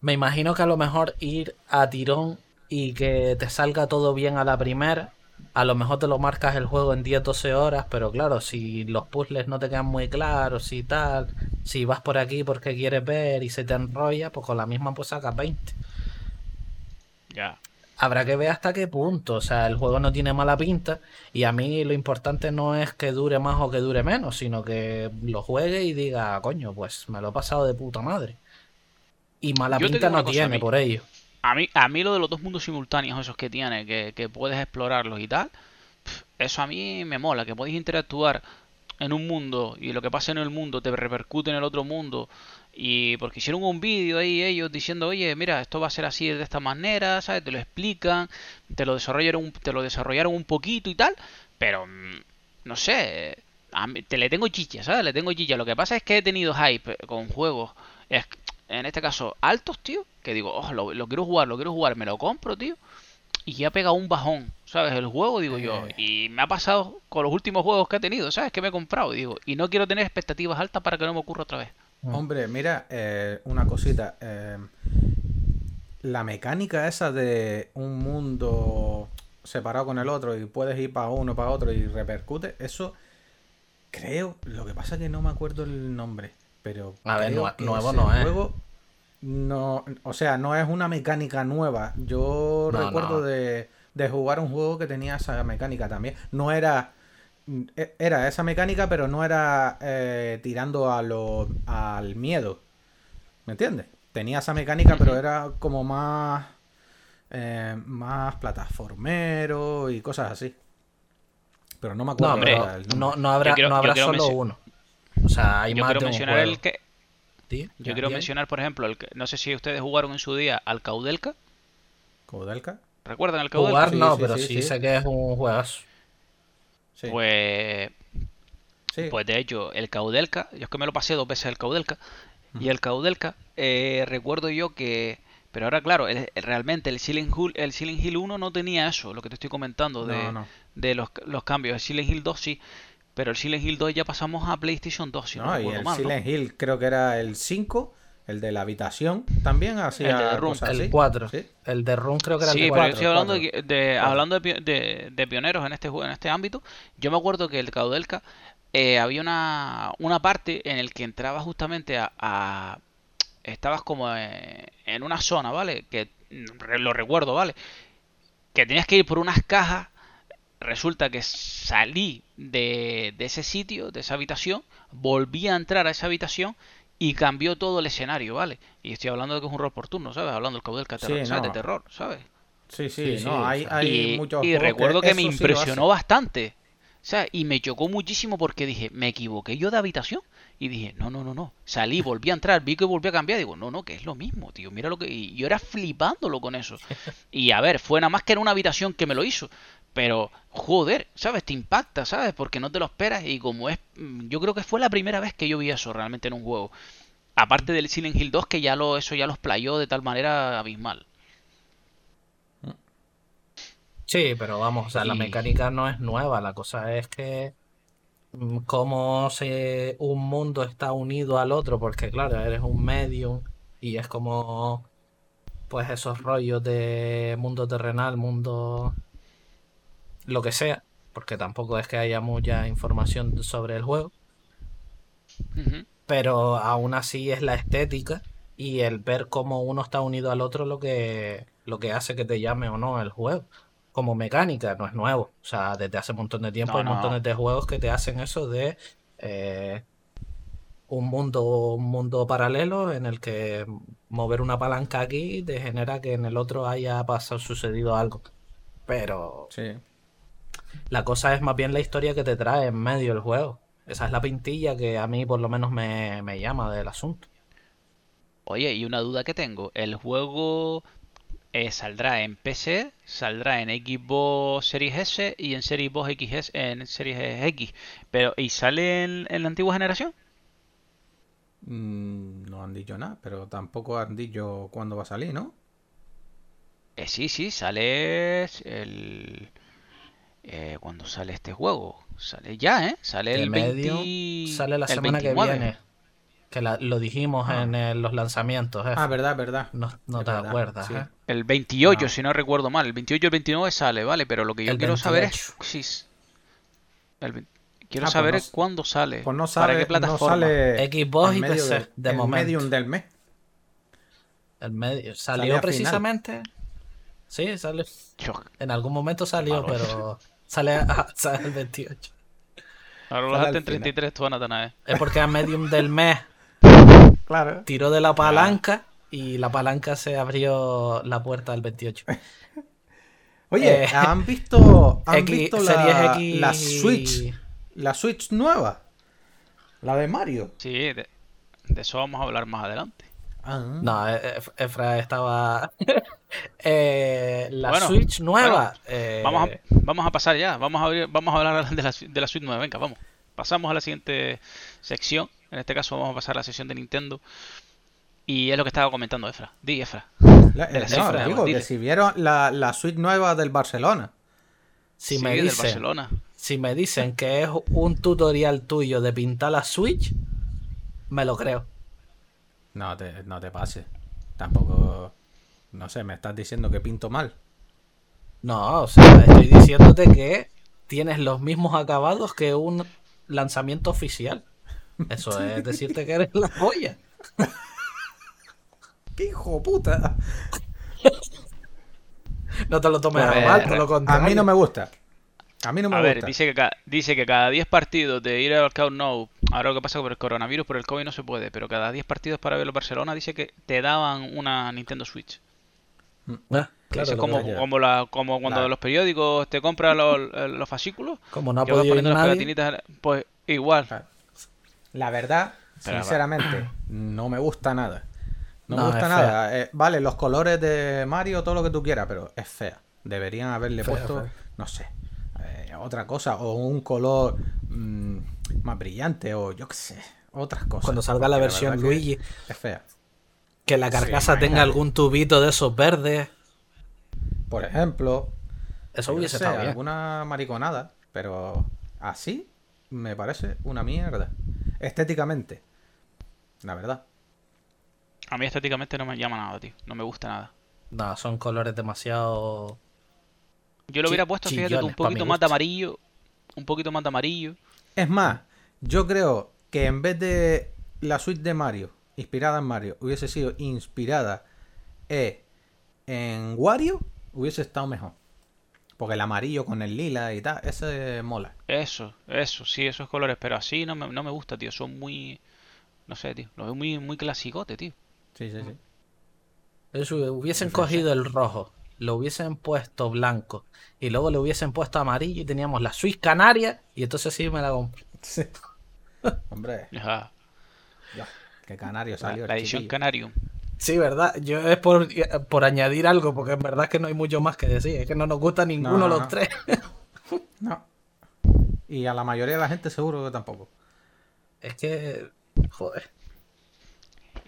me imagino que a lo mejor ir a tirón y que te salga todo bien a la primera, a lo mejor te lo marcas el juego en 10-12 horas, pero claro, si los puzzles no te quedan muy claros, si tal, si vas por aquí porque quieres ver y se te enrolla, pues con la misma pues sacas 20. Ya. Habrá que ver hasta qué punto, o sea, el juego no tiene mala pinta y a mí lo importante no es que dure más o que dure menos, sino que lo juegue y diga, coño, pues me lo he pasado de puta madre. Y mala Yo pinta no tiene por ello. A mí, a mí lo de los dos mundos simultáneos, esos que tiene, que, que puedes explorarlos y tal, eso a mí me mola, que podéis interactuar en un mundo y lo que pasa en el mundo te repercute en el otro mundo. Y porque hicieron un vídeo ahí ellos diciendo, oye, mira, esto va a ser así de esta manera, ¿sabes? Te lo explican, te lo desarrollaron, te lo desarrollaron un poquito y tal, pero mm, no sé, a mí- te le tengo chicha, ¿sabes? Le tengo chicha. Lo que pasa es que he tenido hype con juegos, en este caso, altos, tío, que digo, oh, lo, lo quiero jugar, lo quiero jugar, me lo compro, tío. Y ya ha pegado un bajón, ¿sabes? El juego, digo yo. Eh. Y me ha pasado con los últimos juegos que he tenido, ¿sabes? Que me he comprado, digo. Y no quiero tener expectativas altas para que no me ocurra otra vez. Hombre, mira, eh, una cosita. eh, la mecánica esa de un mundo separado con el otro y puedes ir para uno, para otro y repercute, eso creo. Lo que pasa es que no me acuerdo el nombre, pero. A ver, nuevo ese no es. juego no, o sea, no es una mecánica nueva. Yo No, recuerdo no. De, de jugar un juego que tenía esa mecánica también. No era. e- Era esa mecánica, pero no era eh, tirando a lo, al miedo. ¿Me entiendes? Tenía esa mecánica, pero era como más. eh, más plataformero y cosas así. Pero no me acuerdo. No, hombre, no, no habrá, quiero- no solo uno. O sea, hay Yo más quiero de un mencionar juego. el que. Yo quiero mencionar, por ejemplo, el que, no sé si ustedes jugaron en su día al Caudelca. ¿Caudelca? ¿Recuerdan el Caudelca? Jugar no, sí, pero sí, sí, sí. sé que es un juegazo. Sí. Pues sí. Pues de hecho, el Caudelca, yo es que me lo pasé dos veces el Caudelca, y el Caudelca, eh, recuerdo yo que, pero ahora claro, el- realmente el Silent, Hill, el Silent Hill 1 no tenía eso, lo que te estoy comentando de, No, no. de los, los cambios, el Silent Hill 2 sí, pero el Silent Hill 2 ya pasamos a PlayStation 2, si no, No, y el mal, ¿no? Silent Hill creo que era el 5, el de la habitación, también hacía El de Room. cosas El así. 4. Sí. El de Room creo que era Sí, el de pero yo 4. estoy hablando, de, de- hablando de, de- de pioneros en este juego, en este ámbito. Yo me acuerdo que el Caudelca eh, había una, una parte en el que entrabas justamente a, a- estabas como eh, en una zona, ¿vale? Que mm, lo recuerdo, ¿vale? Que tenías que ir por unas cajas. Resulta que salí de, de ese sitio, de esa habitación, volví a entrar a esa habitación y cambió todo el escenario, ¿vale? Y estoy hablando de que es un rol por turno, ¿sabes? Hablando del Caudelca, Sí, terror, ¿sabes? no. De terror, ¿sabes? Sí, sí, Sí, no, sí, hay, hay y, muchos y recuerdo que, me sí impresionó bastante. O sea, y me chocó muchísimo porque dije, me equivoqué yo de habitación. Y dije, no, no, no, no. Salí, volví a entrar, vi que volví a cambiar. Digo, no, no, que es lo mismo, tío. Mira lo que. Y yo era flipándolo con eso. <laughs> Y a ver, fue nada más que en una habitación que me lo hizo. Pero, joder, ¿sabes? Te impacta, ¿sabes? Porque no te lo esperas. Y como es. mm, Yo creo que fue la primera vez que yo vi eso realmente en un juego. Aparte del Silent Hill 2, que ya lo, eso ya los playó de tal manera abismal. Sí, pero vamos, o sea, la mecánica no es nueva, la cosa es que mm, cómo se, un mundo está unido al otro, porque claro, eres un medium y es como pues esos rollos de mundo terrenal, mundo lo que sea, porque tampoco es que haya mucha información sobre el juego, pero aún así es la estética y el ver cómo uno está unido al otro lo que lo que hace que te llame o no el juego. Como mecánica, no es nuevo. O sea, desde hace un montón de tiempo No, hay no. montones de juegos que te hacen eso de eh, un mundo, un mundo paralelo en el que mover una palanca aquí te genera que en el otro haya pasado, sucedido algo. Pero Sí. La cosa es más bien la historia que te trae en medio del juego. Esa es la pintilla que a mí por lo menos me, me llama del asunto. Oye, y una duda que tengo, ¿el juego eh, saldrá en PC, saldrá en Xbox Series S y en Series Xbox XS, en Series X, pero ¿y sale en, en la antigua generación? Mm, no han dicho nada, pero tampoco han dicho cuándo va a salir, ¿no? Eh, sí, sí, sale el... Eh, cuando sale este juego? Sale ya, ¿eh? Sale The el Medium 20... sale la semana que 29. viene. Que la- lo dijimos Ah. en eh, los lanzamientos. eh. Ah, verdad, verdad. no no es te verdad, acuerdas, sí. ¿eh? El 28, No. si no recuerdo mal. El 28 y el 29 sale, ¿vale? Pero lo que yo El quiero saber es... 28. si s- el Quiero Ah, pues saber no es s- cuándo sale. Pues no ¿Para sale, qué no plataforma? sale Xbox y medio PC, del- de el momento. medium del mes. El medio. Salió al precisamente. Sí, salió. Yo- En algún momento salió, pero <laughs> sale, sale el 28. Ahora lo Sale dejaste en 33 tú, Natanael. Es porque a medium del mes Claro. tiró de la palanca y la palanca se abrió la puerta del 28. <laughs> Oye, Eh, ¿han <laughs> visto, han X- visto la, X- la Switch? La Switch nueva. La de Mario. Sí, de, de eso vamos a hablar más adelante. Ah. No, eh, eh, Efra estaba. <laughs> Eh, la Bueno, Switch nueva. bueno, eh, Vamos a, vamos a pasar ya. Vamos a, abrir- vamos a hablar <laughs> de la, de la suite nueva. Venga, vamos. Pasamos a la siguiente sección. En este caso vamos a pasar a la sección de Nintendo. Y es lo que estaba comentando Efra. Di, Efra. La- de la eh, cifra, digo que si vieron la, la Switch nueva del Barcelona. Si Sí, me del dicen, Barcelona. si me dicen que es un tutorial tuyo de pintar la Switch, me lo creo. No te, no te pases. Tampoco. No sé, me estás diciendo que pinto mal. No, o sea, estoy diciéndote que tienes los mismos acabados que un lanzamiento oficial. Eso es <laughs> decirte que eres la joya. <laughs> ¡Qué hijo puta! No te lo tomes Pues, a mal, por lo A contrario. mí no me gusta. A mí no me A ver, gusta. dice que, ca- dice que cada 10 partidos de ir al Count No, ahora lo que pasa por el coronavirus, por el COVID no se puede, pero cada 10 partidos para ver el Barcelona dice que te daban una Nintendo Switch. Ah, Que claro, eso es lo como, que- ya. como, la, como cuando La- los periódicos te compran los, los fascículos, como no ha podido ir nadie, pues igual. La verdad, Pero va. sinceramente, no me gusta nada. No, No, me gusta nada. Eh, vale, los colores de Mario, todo lo que tú quieras, pero es fea. Deberían haberle Fea, puesto, fea. no sé, eh, otra cosa, o un color mm, más brillante, o yo qué sé, otras cosas. cuando salga la versión Luigi, Es fea. que la carcasa tenga algún tubito de esos verdes, Por ejemplo, eso hubiese sé, estado bien. alguna mariconada, pero así me parece una mierda. Estéticamente, la verdad. A mí estéticamente no me llama nada, tío. No me gusta nada. No, son colores demasiado... Yo lo hubiera puesto, fíjate, tú, un poquito más de amarillo. Un poquito más de amarillo. Es más, yo creo que en vez de la suite de Mario, inspirada en Mario, hubiese sido inspirada eh, en Wario, hubiese estado mejor. Porque el amarillo con el lila y tal, ese mola. Eso, eso, sí, esos colores. Pero así no me, no me gusta, tío. Son muy... No sé, tío. Lo veo muy, muy clasicote, tío. Sí, sí, sí. Eso, hubiesen cogido el rojo, lo hubiesen puesto blanco y luego le hubiesen puesto amarillo y teníamos la Swiss Canaria y entonces sí me la compro. Sí. <laughs> Hombre, Ajá. ya, qué canario salió. la edición. Canarium. Sí, ¿verdad? Yo es por, por añadir algo, porque en verdad es que no hay mucho más que decir. Es que no nos gusta ninguno No, no, los no. tres. <laughs> No. Y a la mayoría de la gente seguro que tampoco. Es que. Joder.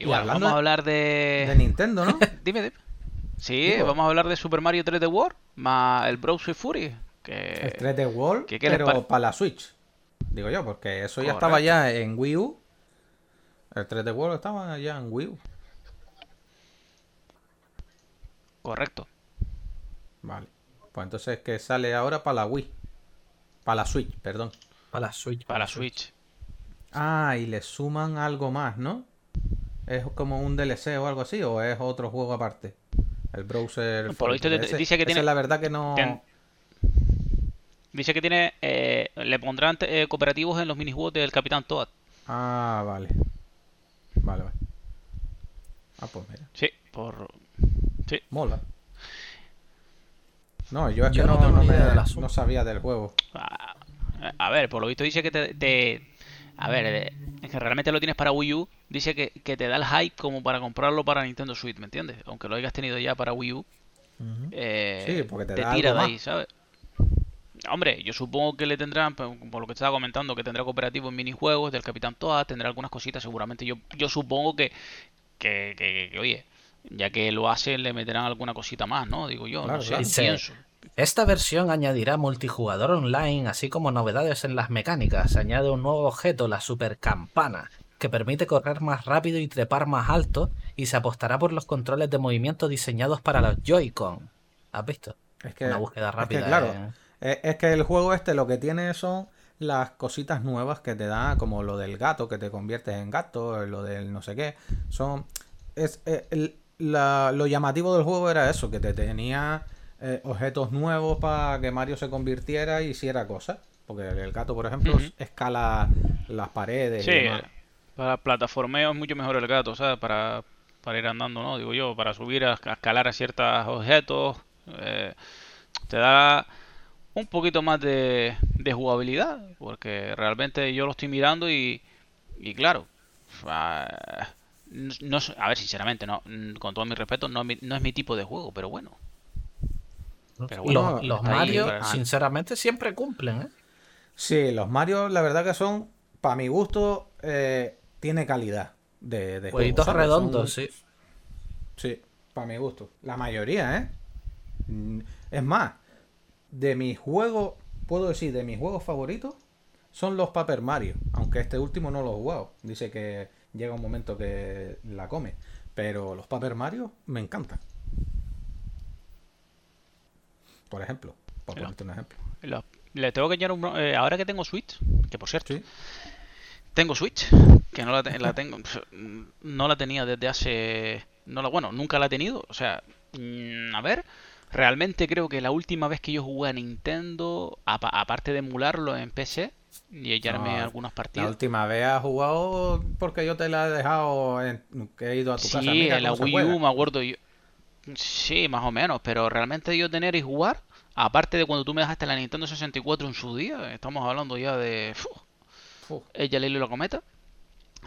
Hablando vamos a hablar de... De Nintendo, ¿no? <laughs> Dime, dime. Sí, Digo- vamos a hablar de Super Mario 3D World más el Browser Fury. Que... El 3D World, ¿qué- pero para la Switch. Digo yo, porque eso ya Correcto. estaba ya en Wii U. El 3D World estaba ya en Wii U. Correcto. Vale. Pues entonces que sale ahora para la Wii. Para la Switch, perdón. Para la Switch. Para la Switch. Ah, y le suman algo más, ¿no? ¿Es como un DLC o algo así? ¿O es otro juego aparte? El browser. Por lo visto Forge. te- Ese- dice que tiene- la verdad que no. ten- Dice que tiene... eh, le pondrán eh, cooperativos en los minijuegos del Capitán Toad. Ah, vale. Vale, vale. Ah, pues mira. Sí, por... Sí. Mola. No, yo es Yo que no no, tengo no ni idea me- del asunto. no sabía del juego. A, a ver, por lo visto dice que te... te- a ver, eh, es que realmente lo tienes para Wii U. Dice que, que te da el hype como para comprarlo para Nintendo Switch, ¿me entiendes? Aunque lo hayas tenido ya para Wii U. Eh, Sí, porque te da tira algo de más. ahí, ¿sabes? Hombre, yo supongo que le tendrán, por lo que estaba comentando, que tendrá cooperativo en minijuegos del Capitán Toad, tendrá algunas cositas seguramente. Yo, yo supongo que, que, que- que, oye, Ya que lo hacen, le meterán alguna cosita más, ¿no? Digo yo, Claro, no sé, claro. Pienso. Esta versión añadirá multijugador online, así como novedades en las mecánicas. Se añade un nuevo objeto, la super campana, que permite correr más rápido y trepar más alto, y se apostará por los controles de movimiento diseñados para los Joy-Con. ¿Has visto? Es que, Una búsqueda es que, rápida. claro, eh. es, es que el juego este lo que tiene son las cositas nuevas que te da, como lo del gato, que te conviertes en gato, lo del no sé qué. Son. Es, eh, el- la- lo llamativo del juego era eso, que te tenía eh, objetos nuevos para que Mario se convirtiera y hiciera cosas. Porque el gato, por ejemplo, escala las paredes. y Sí, demás. para plataformeo es mucho mejor el gato, ¿sabes? Para, para ir andando, ¿no? Digo yo, para subir a, a escalar a ciertos objetos. eh, te da un poquito más de, de jugabilidad, porque realmente yo lo estoy mirando y, y claro, ah, no, a ver, sinceramente, no, con todo mi respeto, no, no es mi tipo de juego, pero bueno. Pero bueno, los los está ahí Mario, sinceramente, siempre cumplen, ¿eh? Sí, los Mario, la verdad que son, para mi gusto, eh, tiene calidad de, de Jueguitos redondos, Son- sí. Sí, para mi gusto. La mayoría, ¿eh? Mm, Es más, de mis juegos, puedo decir, de mis juegos favoritos son los Paper Mario. Aunque este último no lo he jugado. Dice que llega un momento que la come. Pero los Paper Mario me encantan. Por ejemplo, por ponerte un ejemplo. Lo- le tengo que añadir un... eh, ahora que tengo Switch, que por cierto, Sí. Tengo Switch, que no la, te- la tengo, no la tenía desde hace, no la, bueno, nunca la he tenido, o sea, mm, a ver, realmente creo que la última vez que yo jugué a Nintendo, apa- aparte de emularlo en PC y echarme No, algunas La partidas, última vez has jugado porque yo te la he dejado en- que he ido a tu casa. sí, en la Wii. U me acuerdo yo, sí, más o menos, pero realmente yo tener y jugar, aparte de cuando tú me dejaste la Nintendo 64 en su día, estamos hablando ya de. Uf, ella Lilo la cometa.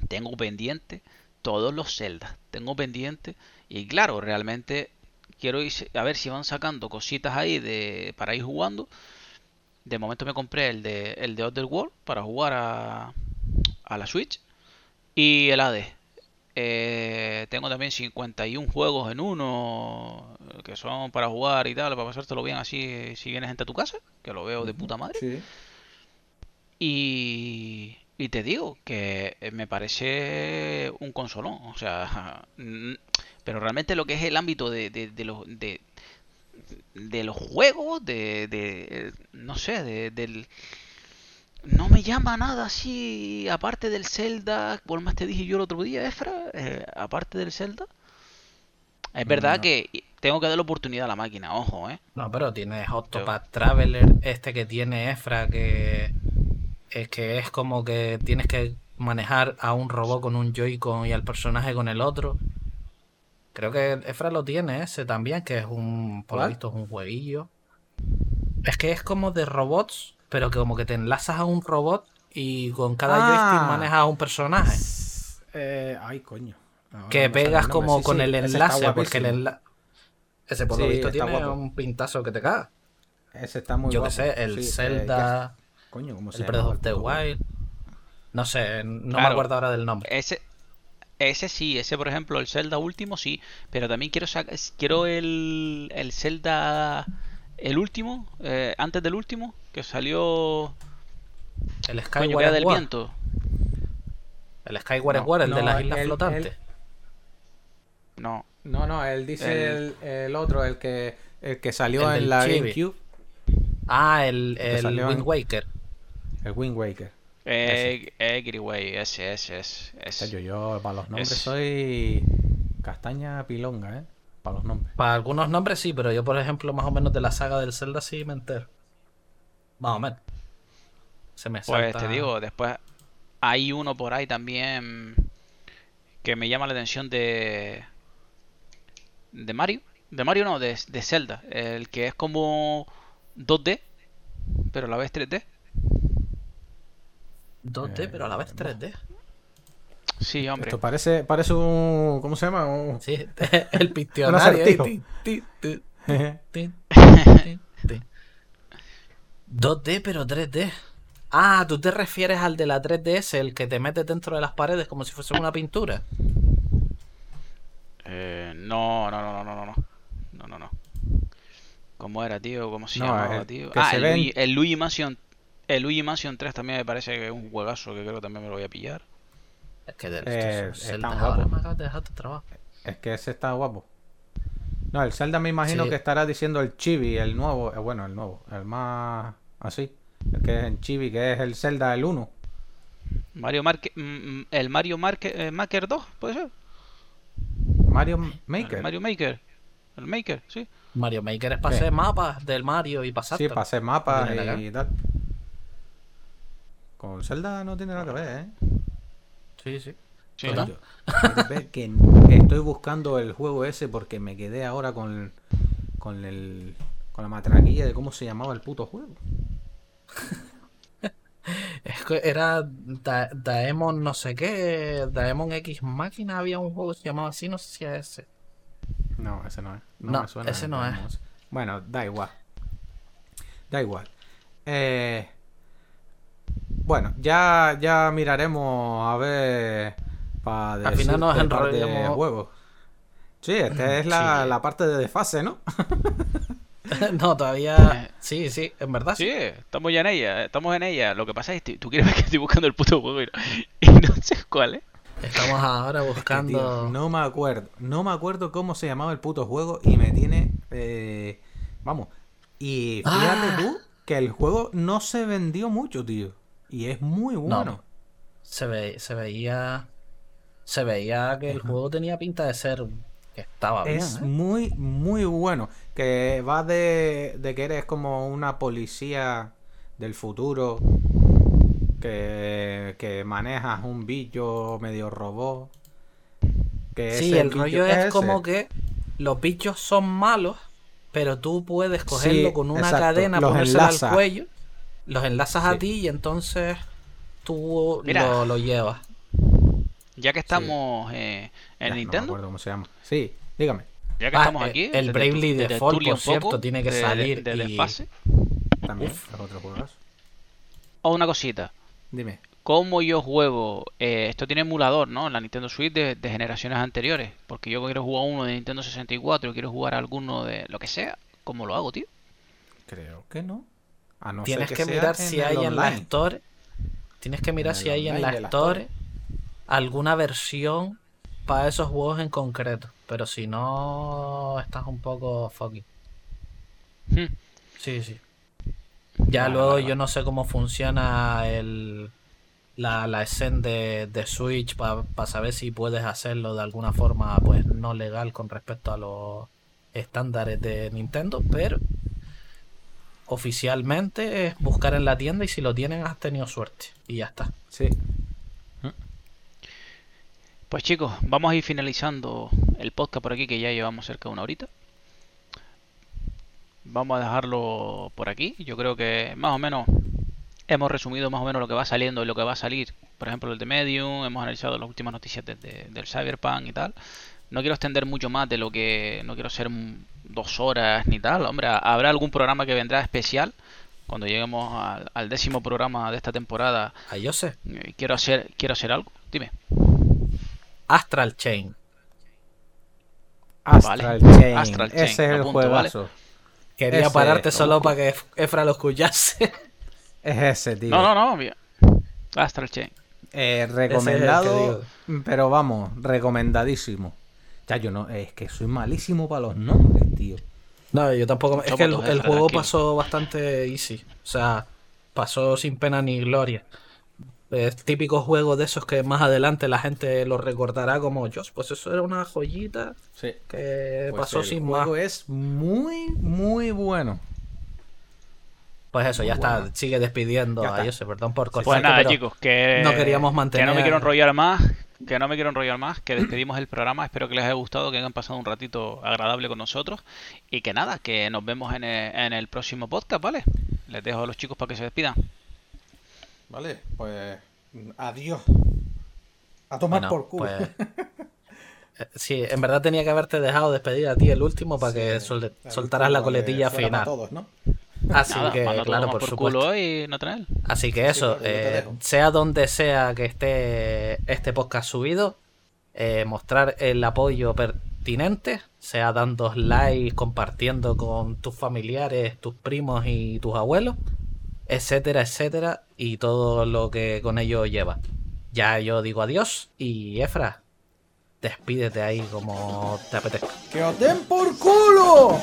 Tengo pendiente todos los Zelda. Tengo pendiente. Y claro, realmente quiero ir a ver si van sacando cositas ahí de para ir jugando. De momento me compré el de el de Other World para jugar a, a la Switch. Y el AD. Eh, tengo también 51 juegos en uno que son para jugar y tal, para pasártelo bien así si vienes gente a tu casa, que lo veo de puta madre. sí. Y, y te digo que eh, me parece un consolón, o sea, <laughs> pero realmente lo que es el ámbito de, de, de los de, de los juegos, de, de no sé, de, del no me llama nada así, aparte del Zelda, por más te dije yo el otro día, Efra, eh, aparte del Zelda. Es verdad No. que tengo que dar la oportunidad a la máquina, ojo, eh. No, pero tienes Octopath Traveler, este que tiene Efra, que es que es como que tienes que manejar a un robot con un Joy-Con y al personaje con el otro. Creo que Efra lo tiene ese también, que es un, por lo visto, es un jueguillo. Es que es como de robots, pero que como que te enlazas a un robot y con cada Ah. joystick manejas a un personaje. Eh, ay, coño. Ahora Que pegas como Sí, con sí, el enlace, porque el enlace... Ese por lo Sí, visto está tiene guapo. un pintazo que te caga. Ese está muy Yo guapo. que sé, el Sí, eh, Zelda, ¿qué- Coño, ¿cómo se el llama Breath el of the? Wild. No sé, no me acuerdo ahora del nombre. Ese, ese sí, ese por ejemplo, el Zelda último sí, pero también quiero quiero el, el Zelda, el último, eh, antes del último, que salió, El Skyward del viento. El Skyward No, Sword, el de las islas el- flotantes. No, No, no, él dice El- el, el otro, el que, el que salió El en la chibi. GameCube, Ah, el, el Wind en- Waker. el Wind Waker. eh, eh, ese, ese, ese, ese. Yo, yo para los nombres Es- soy castaña pilonga, ¿eh? Para los nombres. Para algunos nombres sí, pero yo, por ejemplo, más o menos de la saga del Zelda sí me entero. Más o menos. Se me Pues salta... te digo, después hay uno por ahí también que me llama la atención de de Mario, de Mario no, de, de Zelda, el que es como 2D, pero a la vez 3D. 2D, Eh, pero a la vez 3D. Sí, hombre. Esto parece, parece un. ¿Cómo se llama? Un- Sí, <laughs> el <laughs> piccionario. acertijo. Ti, ti, ti, ti, ti, ti. 2D, pero 3D. Ah, tú te refieres al de la 3DS, el que te metes dentro de las paredes como si fuese una pintura. Eh, no, no, no, no, no, no, no. No, no, no. ¿Cómo era, tío? ¿Cómo se No, llamaba, el tío? Ah, el, ven- Luigi, el Luigi Mansion. El Luigi Mansion 3 también me parece que es un juegazo que creo que también me lo voy a pillar. Es que del Eh, están Zelda guapos. ahora me acabas de dejar tu trabajo. Es que ese está guapo. No, el Zelda me imagino Sí. que estará diciendo el Chibi, el nuevo. eh, bueno, el nuevo. El más así. El que es en Chibi, que es el Zelda el 1. Mario Marque- mm, mm, el Mario Marque- eh, Maker 2, ¿puede ser? Mario El Maker. Mario Maker. El Maker, sí. Mario Maker es para hacer mapas del Mario y pasar. Sí, para hacer mapas y tal. Con Zelda no tiene nada que ver, ¿eh? Sí, sí. Sí, que estoy buscando el juego ese porque me quedé ahora con, con el con la matraquilla de cómo se llamaba el puto juego. Era Da- Daemon no sé qué, Daemon X Máquina, había un juego que se llamaba así, no sé si es ese. No, ese no es. No, me suena ese no es. Bueno, da igual. Da igual. Eh, bueno, ya, ya miraremos a ver para Al final nos de enrollamos- juegos. Sí, esta es la, Sí. la parte de desfase, ¿no? <laughs> <laughs> no, todavía. Eh. <laughs> Sí, sí, en verdad Sí, sí. estamos ya en ella, estamos en ella. Lo que pasa es que tú quieres ver que estoy buscando el puto juego y no, <laughs> y no sé cuál es. Estamos ahora Tío, buscando. no me acuerdo. No me acuerdo cómo se llamaba el puto juego y me tiene. eh, vamos. Y fíjate Ah. tú que el juego no se vendió mucho, tío. Y es muy bueno. no. Se, ve, se veía. Se veía que el juego tenía pinta de ser. Que estaba bien. Es ¿eh? muy, muy bueno. Que va de, de que eres como una policía del futuro. Que, que manejas un bicho medio robot. Que Sí, el rollo es ese. como que los bichos son malos, pero tú puedes cogerlo Sí, con una exacto, cadena, los ponérsela enlaza. al cuello, los enlazas a Sí. ti y entonces tú Mira. lo, lo llevas. Ya que estamos eh, Ya, en No me Nintendo, acuerdo cómo se llama. Sí, dígame. Ya que Ah, estamos eh, aquí, el de- Bravely de- de Default, por poco, cierto, tiene que de- salir de, y- desfase. También Uf. es otro juegazo. O una cosita, Dime. ¿cómo yo juego? eh, esto tiene emulador, ¿no? La Nintendo Switch de, de generaciones anteriores. Porque yo quiero jugar uno de Nintendo 64 y quiero jugar alguno de lo que sea. ¿Cómo lo hago, tío? Creo que no. A no Tienes ser que, sea mirar si hay en la. Store. Tienes que mirar si hay en de la Store alguna versión para esos juegos en concreto. Pero si no, estás un poco fucking. Hmm. Sí, sí. Ya Vale, luego vale, yo no sé cómo funciona el la, la escena de, de Switch para saber si puedes hacerlo de alguna forma pues no legal con respecto a los estándares de Nintendo, pero oficialmente es buscar en la tienda y si lo tienen has tenido suerte y ya está. Sí. Pues chicos, vamos a ir finalizando el podcast por aquí que ya llevamos cerca de una horita. Vamos a dejarlo por aquí. Yo creo que más o menos hemos resumido más o menos lo que va saliendo y lo que va a salir. Por ejemplo, el de Medium, hemos analizado las últimas noticias de- de- del Cyberpunk y tal. No quiero extender mucho más de lo que... No quiero ser dos horas ni tal. Hombre, habrá algún programa que vendrá especial. Cuando lleguemos al, al décimo programa de esta temporada, Ah, yo sé. eh, quiero hacer, quiero hacer algo. Dime. Astral Chain. Astral Vale. Chain. Astral Chain, Ese es el juegazo. Quería Ese, pararte lo solo busco. para que Efra lo escuchase. <laughs> Es ese, tío. No, no, no. mira. Astral Chain. Eh, recomendado, pero vamos, recomendadísimo. Ya yo no, es que soy malísimo para los nombres, tío. No, yo tampoco. Es que el, juego tranquilo. pasó bastante easy. O sea, pasó sin pena ni gloria. Es típico juego de esos que más adelante la gente lo recordará como yo. Pues eso era una joyita Sí. que Pues pasó el sin más. juego es muy, muy bueno. Pues eso, ya está. Sigue despidiendo Ya a está. Perdón por Pues cortarte, nada, chicos, que no queríamos que mantener- no me quiero enrollar más, que no me quiero enrollar más, que despedimos el programa. Espero que les haya gustado, que hayan pasado un ratito agradable con nosotros y que nada, que nos vemos en el, en el próximo podcast, ¿vale? Les dejo a los chicos para que se despidan. Vale, pues adiós. A tomar Bueno, pues, <laughs> eh, sí, en verdad tenía que haberte dejado despedir a ti el último para que sol- soltaras la coletilla final. todos, ¿no? Así Nada, que, claro, por, por supuesto. culo hoy, Nathaniel. Así que eso, eh, sea donde sea que esté este podcast subido, eh, mostrar el apoyo per- pertinentes, sea dando likes, compartiendo con tus familiares, tus primos y tus abuelos, etcétera, etcétera, y todo lo que con ello lleva. Ya yo digo adiós y Efra, despídete ahí como te apetezca. ¡Que os den por culo!